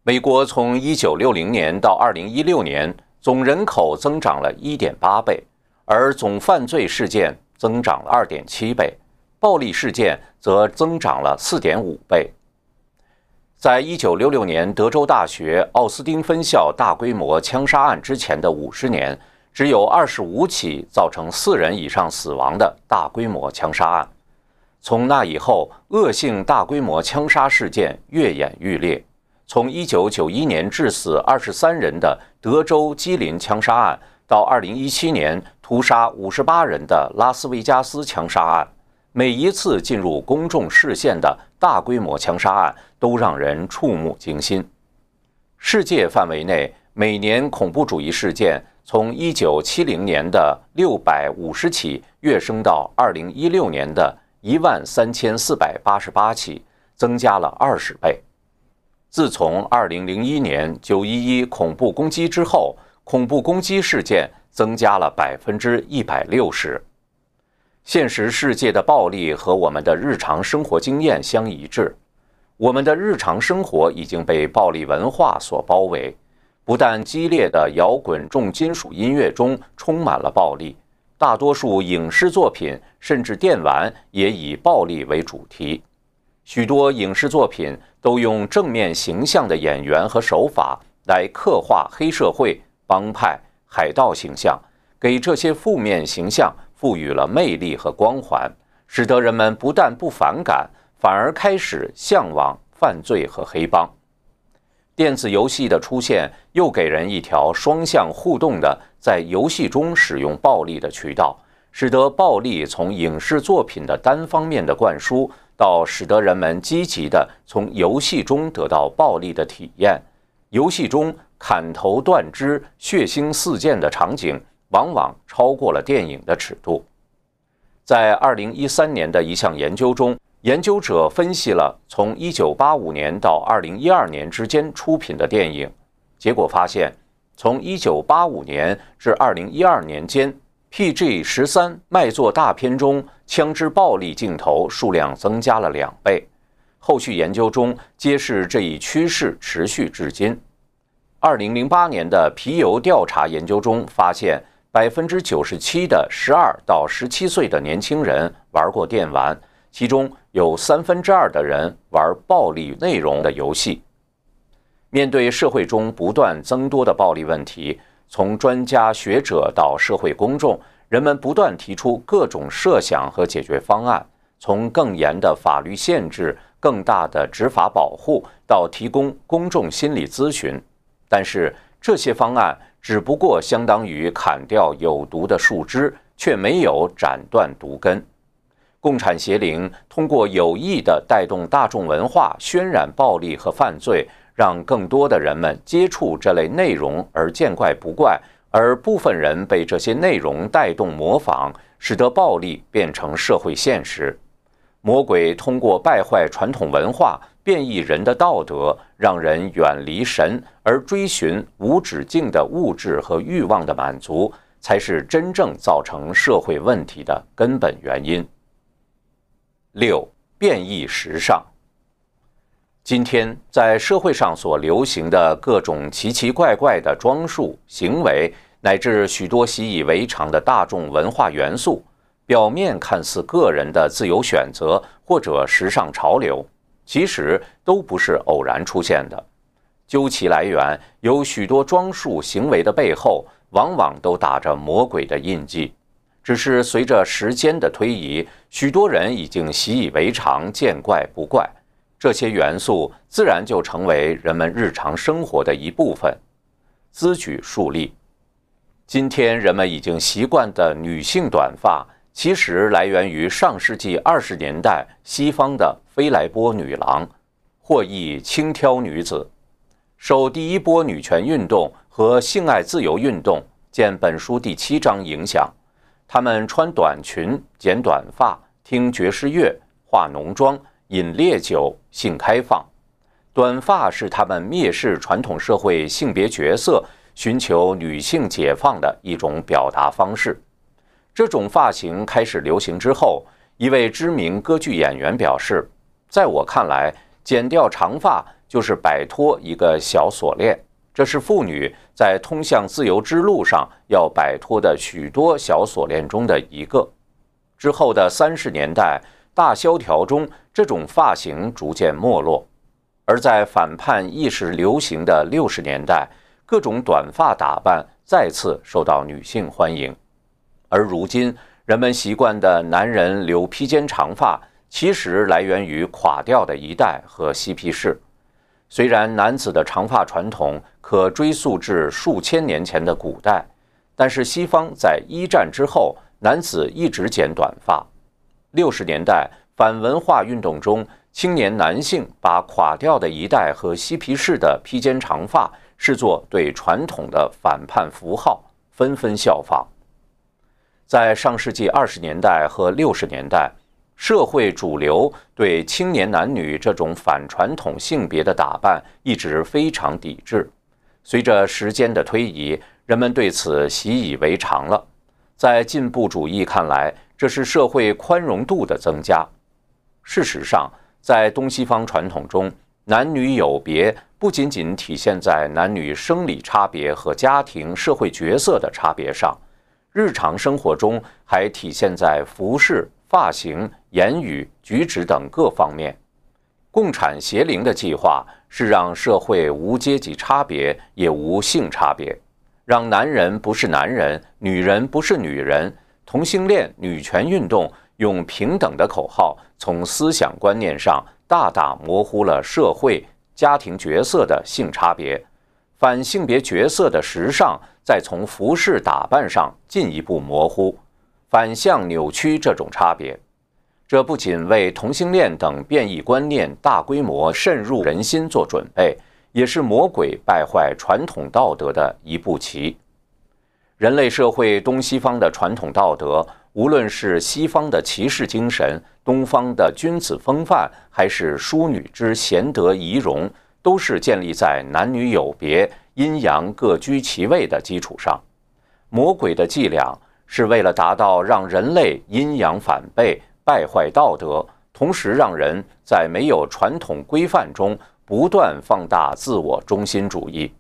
[SPEAKER 1] 美国从一九六零年到二零一六年，总人口增长了一点八倍，而总犯罪事件增长了二点七倍，暴力事件则增长了四点五倍。在一九六六年德州大学奥斯汀分校大规模枪杀案之前的五十年，只有二十五起造成四人以上死亡的大规模枪杀案。从那以后，恶性大规模枪杀事件愈演愈烈。从一九九一年致死二十三人的德州基林枪杀案，到2017年屠杀58人的拉斯维加斯枪杀案，每一次进入公众视线的大规模枪杀案都让人触目惊心。世界范围内，每年恐怖主义事件从1970年的650起跃升到2016年的13488起，增加了20倍。自从2001年911恐怖攻击之后，恐怖攻击事件增加了百分之一百六十。现实世界的暴力和我们的日常生活经验相一致，我们的日常生活已经被暴力文化所包围。不但激烈的摇滚重金属音乐中充满了暴力，大多数影视作品甚至电玩也以暴力为主题。许多影视作品都用正面形象的演员和手法来刻画黑社会。帮派、海盗形象，给这些负面形象赋予了魅力和光环，使得人们不但不反感，反而开始向往犯罪和黑帮。电子游戏的出现又给人一条双向互动的在游戏中使用暴力的渠道，使得暴力从影视作品的单方面的灌输，到使得人们积极的从游戏中得到暴力的体验。游戏中。砍头断肢、血腥四溅的场景，往往超过了电影的尺度。在二零一三年的一项研究中，研究者分析了从一九八五年到二零一二年之间出品的电影，结果发现，从一九八五年至二零一二年间，PG 十三卖座大片中枪支暴力镜头数量增加了两倍。后续研究中揭示这一趋势持续至今。二零零八年的皮尤调查研究中发现，百分之九十七的十二到十七岁的年轻人玩过电玩，其中有三分之二的人玩暴力内容的游戏。面对社会中不断增多的暴力问题，从专家学者到社会公众，人们不断提出各种设想和解决方案，从更严的法律限制、更大的执法保护，到提供公众心理咨询。但是这些方案只不过相当于砍掉有毒的树枝，却没有斩断毒根。共产邪灵通过有意的带动大众文化，渲染暴力和犯罪，让更多的人们接触这类内容而见怪不怪，而部分人被这些内容带动模仿，使得暴力变成社会现实。魔鬼通过败坏传统文化。变异人的道德，让人远离神，而追寻无止境的物质和欲望的满足，才是真正造成社会问题的根本原因。六、变异时尚。今天在社会上所流行的各种奇奇怪怪的装束、行为，乃至许多习以为常的大众文化元素，表面看似个人的自由选择或者时尚潮流。其实都不是偶然出现的，究其来源，有许多装束行为的背后，往往都打着魔鬼的印记。只是随着时间的推移，许多人已经习以为常，见怪不怪。这些元素自然就成为人们日常生活的一部分。兹举数例，今天人们已经习惯的女性短发。其实来源于上世纪二十年代西方的飞来波女郎，或译轻佻女子，受第一波女权运动和性爱自由运动（见本书第七章）影响，她们穿短裙、剪短发、听爵士乐、化浓妆、饮烈酒、性开放。短发是她们蔑视传统社会性别角色、寻求女性解放的一种表达方式。这种发型开始流行之后，一位知名歌剧演员表示：“在我看来，剪掉长发就是摆脱一个小锁链，这是妇女在通向自由之路上要摆脱的许多小锁链中的一个。”之后的三十年代大萧条中，这种发型逐渐没落；而在反叛意识流行的六十年代，各种短发打扮再次受到女性欢迎。而如今，人们习惯的男人留披肩长发，其实来源于垮掉的一代和嬉皮士。虽然男子的长发传统可追溯至数千年前的古代，但是西方在一战之后，男子一直剪短发。六十年代反文化运动中，青年男性把垮掉的一代和嬉皮士的披肩长发视作对传统的反叛符号，纷纷效仿。在上世纪二十年代和六十年代，社会主流对青年男女这种反传统性别的打扮一直非常抵制。随着时间的推移，人们对此习以为常了。在进步主义看来，这是社会宽容度的增加。事实上，在东西方传统中，男女有别不仅仅体现在男女生理差别和家庭社会角色的差别上。日常生活中还体现在服饰、发型、言语、举止等各方面。共产协灵的计划是让社会无阶级差别，也无性差别，让男人不是男人，女人不是女人。同性恋、女权运动用平等的口号，从思想观念上大大模糊了社会家庭角色的性差别。反性别角色的时尚，再从服饰打扮上进一步模糊、反向扭曲这种差别。这不仅为同性恋等变异观念大规模渗入人心做准备，也是魔鬼败坏传统道德的一步棋。人类社会东西方的传统道德，无论是西方的骑士精神、东方的君子风范，还是淑女之贤德仪容。都是建立在男女有别、阴阳各居其位的基础上。魔鬼的伎俩是为了达到让人类阴阳反背、败坏道德，同时让人在没有传统规范中不断放大自我中心主义。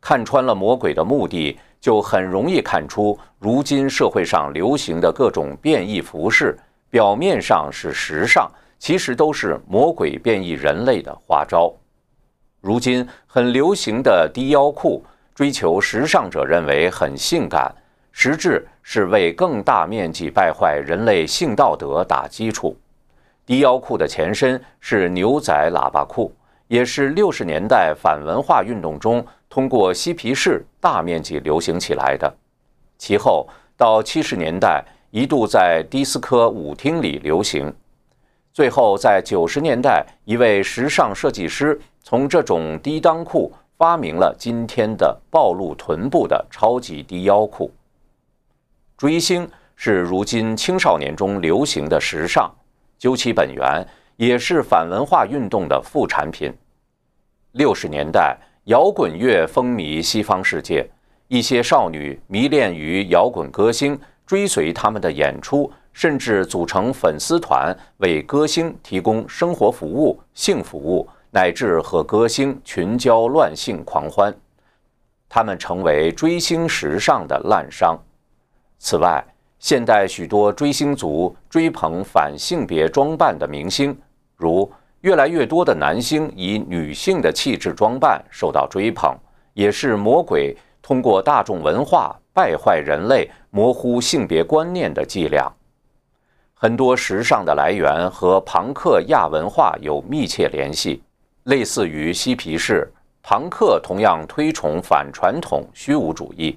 [SPEAKER 1] 看穿了魔鬼的目的，就很容易看出如今社会上流行的各种变异服饰，表面上是时尚，其实都是魔鬼变异人类的花招。如今很流行的低腰裤，追求时尚者认为很性感，实质是为更大面积败坏人类性道德打基础。低腰裤的前身是牛仔喇叭裤，也是六十年代反文化运动中通过嬉皮士大面积流行起来的。其后到七十年代一度在迪斯科舞厅里流行，最后在九十年代一位时尚设计师。从这种低裆裤发明了今天的暴露臀部的超级低腰裤。追星是如今青少年中流行的时尚，究其本源也是反文化运动的副产品。六十年代摇滚乐风靡西方世界，一些少女迷恋于摇滚歌星，追随他们的演出，甚至组成粉丝团为歌星提供生活服务、性服务。乃至和歌星群交乱性狂欢，他们成为追星时尚的滥觞。此外，现代许多追星族追捧反性别装扮的明星，如越来越多的男星以女性的气质装扮受到追捧，也是魔鬼通过大众文化败坏人类、模糊性别观念的伎俩。很多时尚的来源和朋克亚文化有密切联系。类似于嬉皮士，朋克同样推崇反传统虚无主义。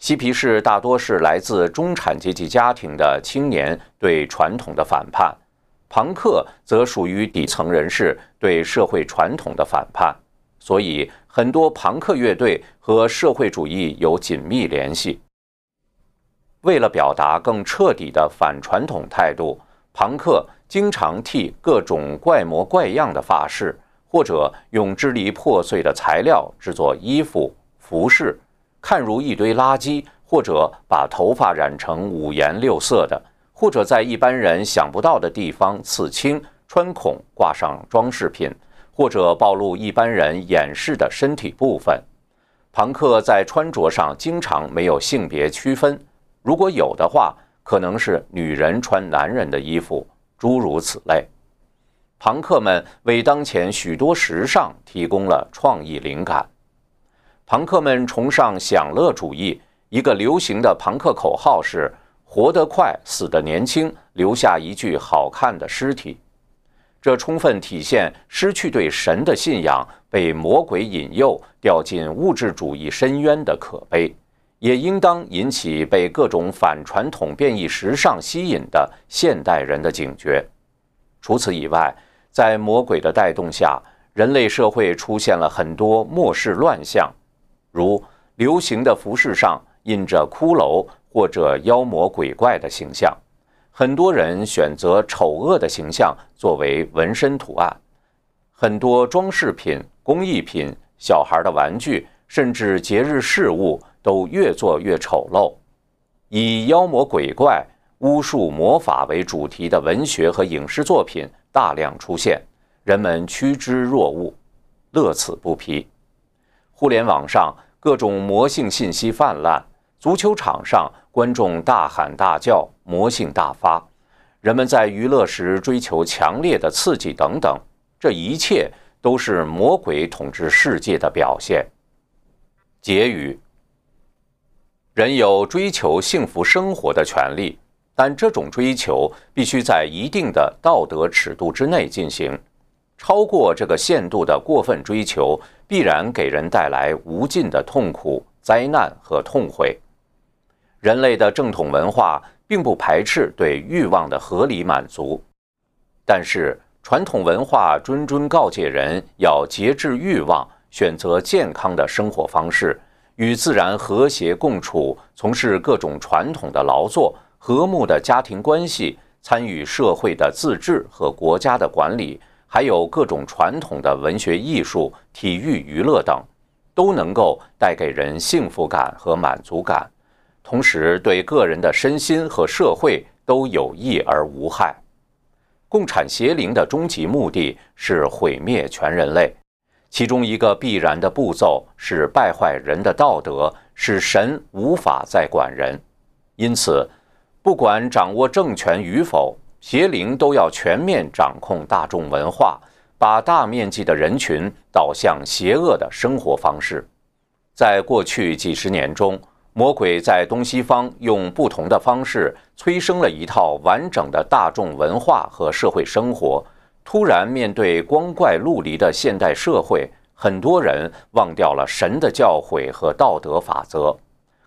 [SPEAKER 1] 嬉皮士大多是来自中产阶级家庭的青年对传统的反叛，朋克则属于底层人士对社会传统的反叛。所以，很多朋克乐队和社会主义有紧密联系。为了表达更彻底的反传统态度，朋克经常剃各种怪模怪样的发饰。或者用支离破碎的材料制作衣服、服饰，看如一堆垃圾；或者把头发染成五颜六色的；或者在一般人想不到的地方刺青、穿孔、挂上装饰品；或者暴露一般人掩饰的身体部分。朋克在穿着上经常没有性别区分，如果有的话，可能是女人穿男人的衣服，诸如此类。朋克们为当前许多时尚提供了创意灵感。朋克们崇尚享乐主义，一个流行的朋克口号是“活得快，死得年轻，留下一具好看的尸体”。这充分体现失去对神的信仰，被魔鬼引诱掉进物质主义深渊的可悲，也应当引起被各种反传统变异时尚吸引的现代人的警觉。除此以外，在魔鬼的带动下，人类社会出现了很多末世乱象，如流行的服饰上印着骷髅或者妖魔鬼怪的形象，很多人选择丑恶的形象作为纹身图案，很多装饰品、工艺品、小孩的玩具，甚至节日事物。都越做越丑陋，以妖魔鬼怪、巫术魔法为主题的文学和影视作品大量出现，人们趋之若鹜，乐此不疲。互联网上各种魔性信息泛滥，足球场上观众大喊大叫，魔性大发，人们在娱乐时追求强烈的刺激等等，这一切都是魔鬼统治世界的表现。结语。人有追求幸福生活的权利，但这种追求必须在一定的道德尺度之内进行。超过这个限度的过分追求，必然给人带来无尽的痛苦、灾难和痛悔。人类的正统文化并不排斥对欲望的合理满足，但是传统文化谆谆告诫人要节制欲望，选择健康的生活方式。与自然和谐共处，从事各种传统的劳作，和睦的家庭关系，参与社会的自治和国家的管理，还有各种传统的文学艺术、体育娱乐等，都能够带给人幸福感和满足感，同时对个人的身心和社会都有益而无害。共产邪灵的终极目的是毁灭全人类。其中一个必然的步骤是败坏人的道德，使神无法再管人。因此，不管掌握政权与否，邪灵都要全面掌控大众文化，把大面积的人群导向邪恶的生活方式。在过去几十年中，魔鬼在东西方用不同的方式催生了一套完整的大众文化和社会生活。突然面对光怪陆离的现代社会，很多人忘掉了神的教诲和道德法则，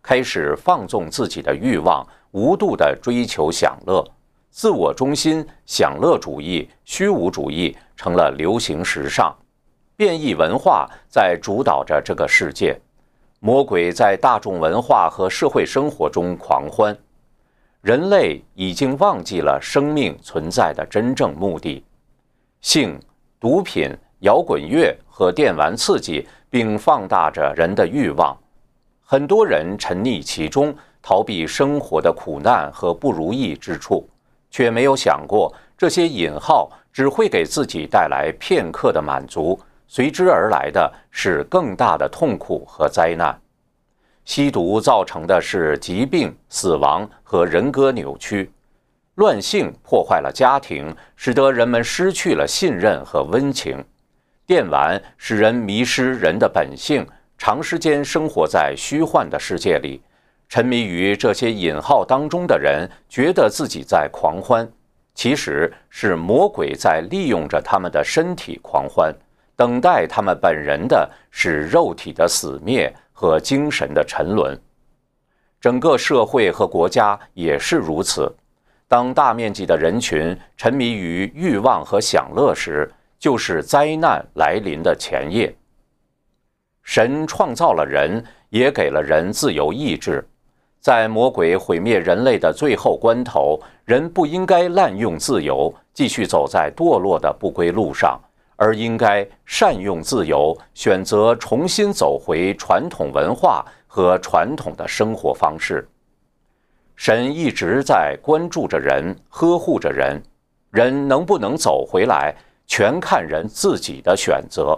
[SPEAKER 1] 开始放纵自己的欲望，无度地追求享乐，自我中心、享乐主义、虚无主义成了流行时尚，变异文化在主导着这个世界，魔鬼在大众文化和社会生活中狂欢，人类已经忘记了生命存在的真正目的。性、毒品、摇滚乐和电玩刺激，并放大着人的欲望。很多人沉溺其中，逃避生活的苦难和不如意之处，却没有想过这些引号只会给自己带来片刻的满足，随之而来的是更大的痛苦和灾难。吸毒造成的是疾病、死亡和人格扭曲。乱性破坏了家庭，使得人们失去了信任和温情；电玩使人迷失人的本性，长时间生活在虚幻的世界里。沉迷于这些引号当中的人，觉得自己在狂欢，其实是魔鬼在利用着他们的身体狂欢，等待他们本人的是肉体的死灭和精神的沉沦。整个社会和国家也是如此。当大面积的人群沉迷于欲望和享乐时，就是灾难来临的前夜。神创造了人，也给了人自由意志。在魔鬼毁灭人类的最后关头，人不应该滥用自由，继续走在堕落的不归路上，而应该善用自由，选择重新走回传统文化和传统的生活方式。神一直在关注着人，呵护着人，人能不能走回来，全看人自己的选择。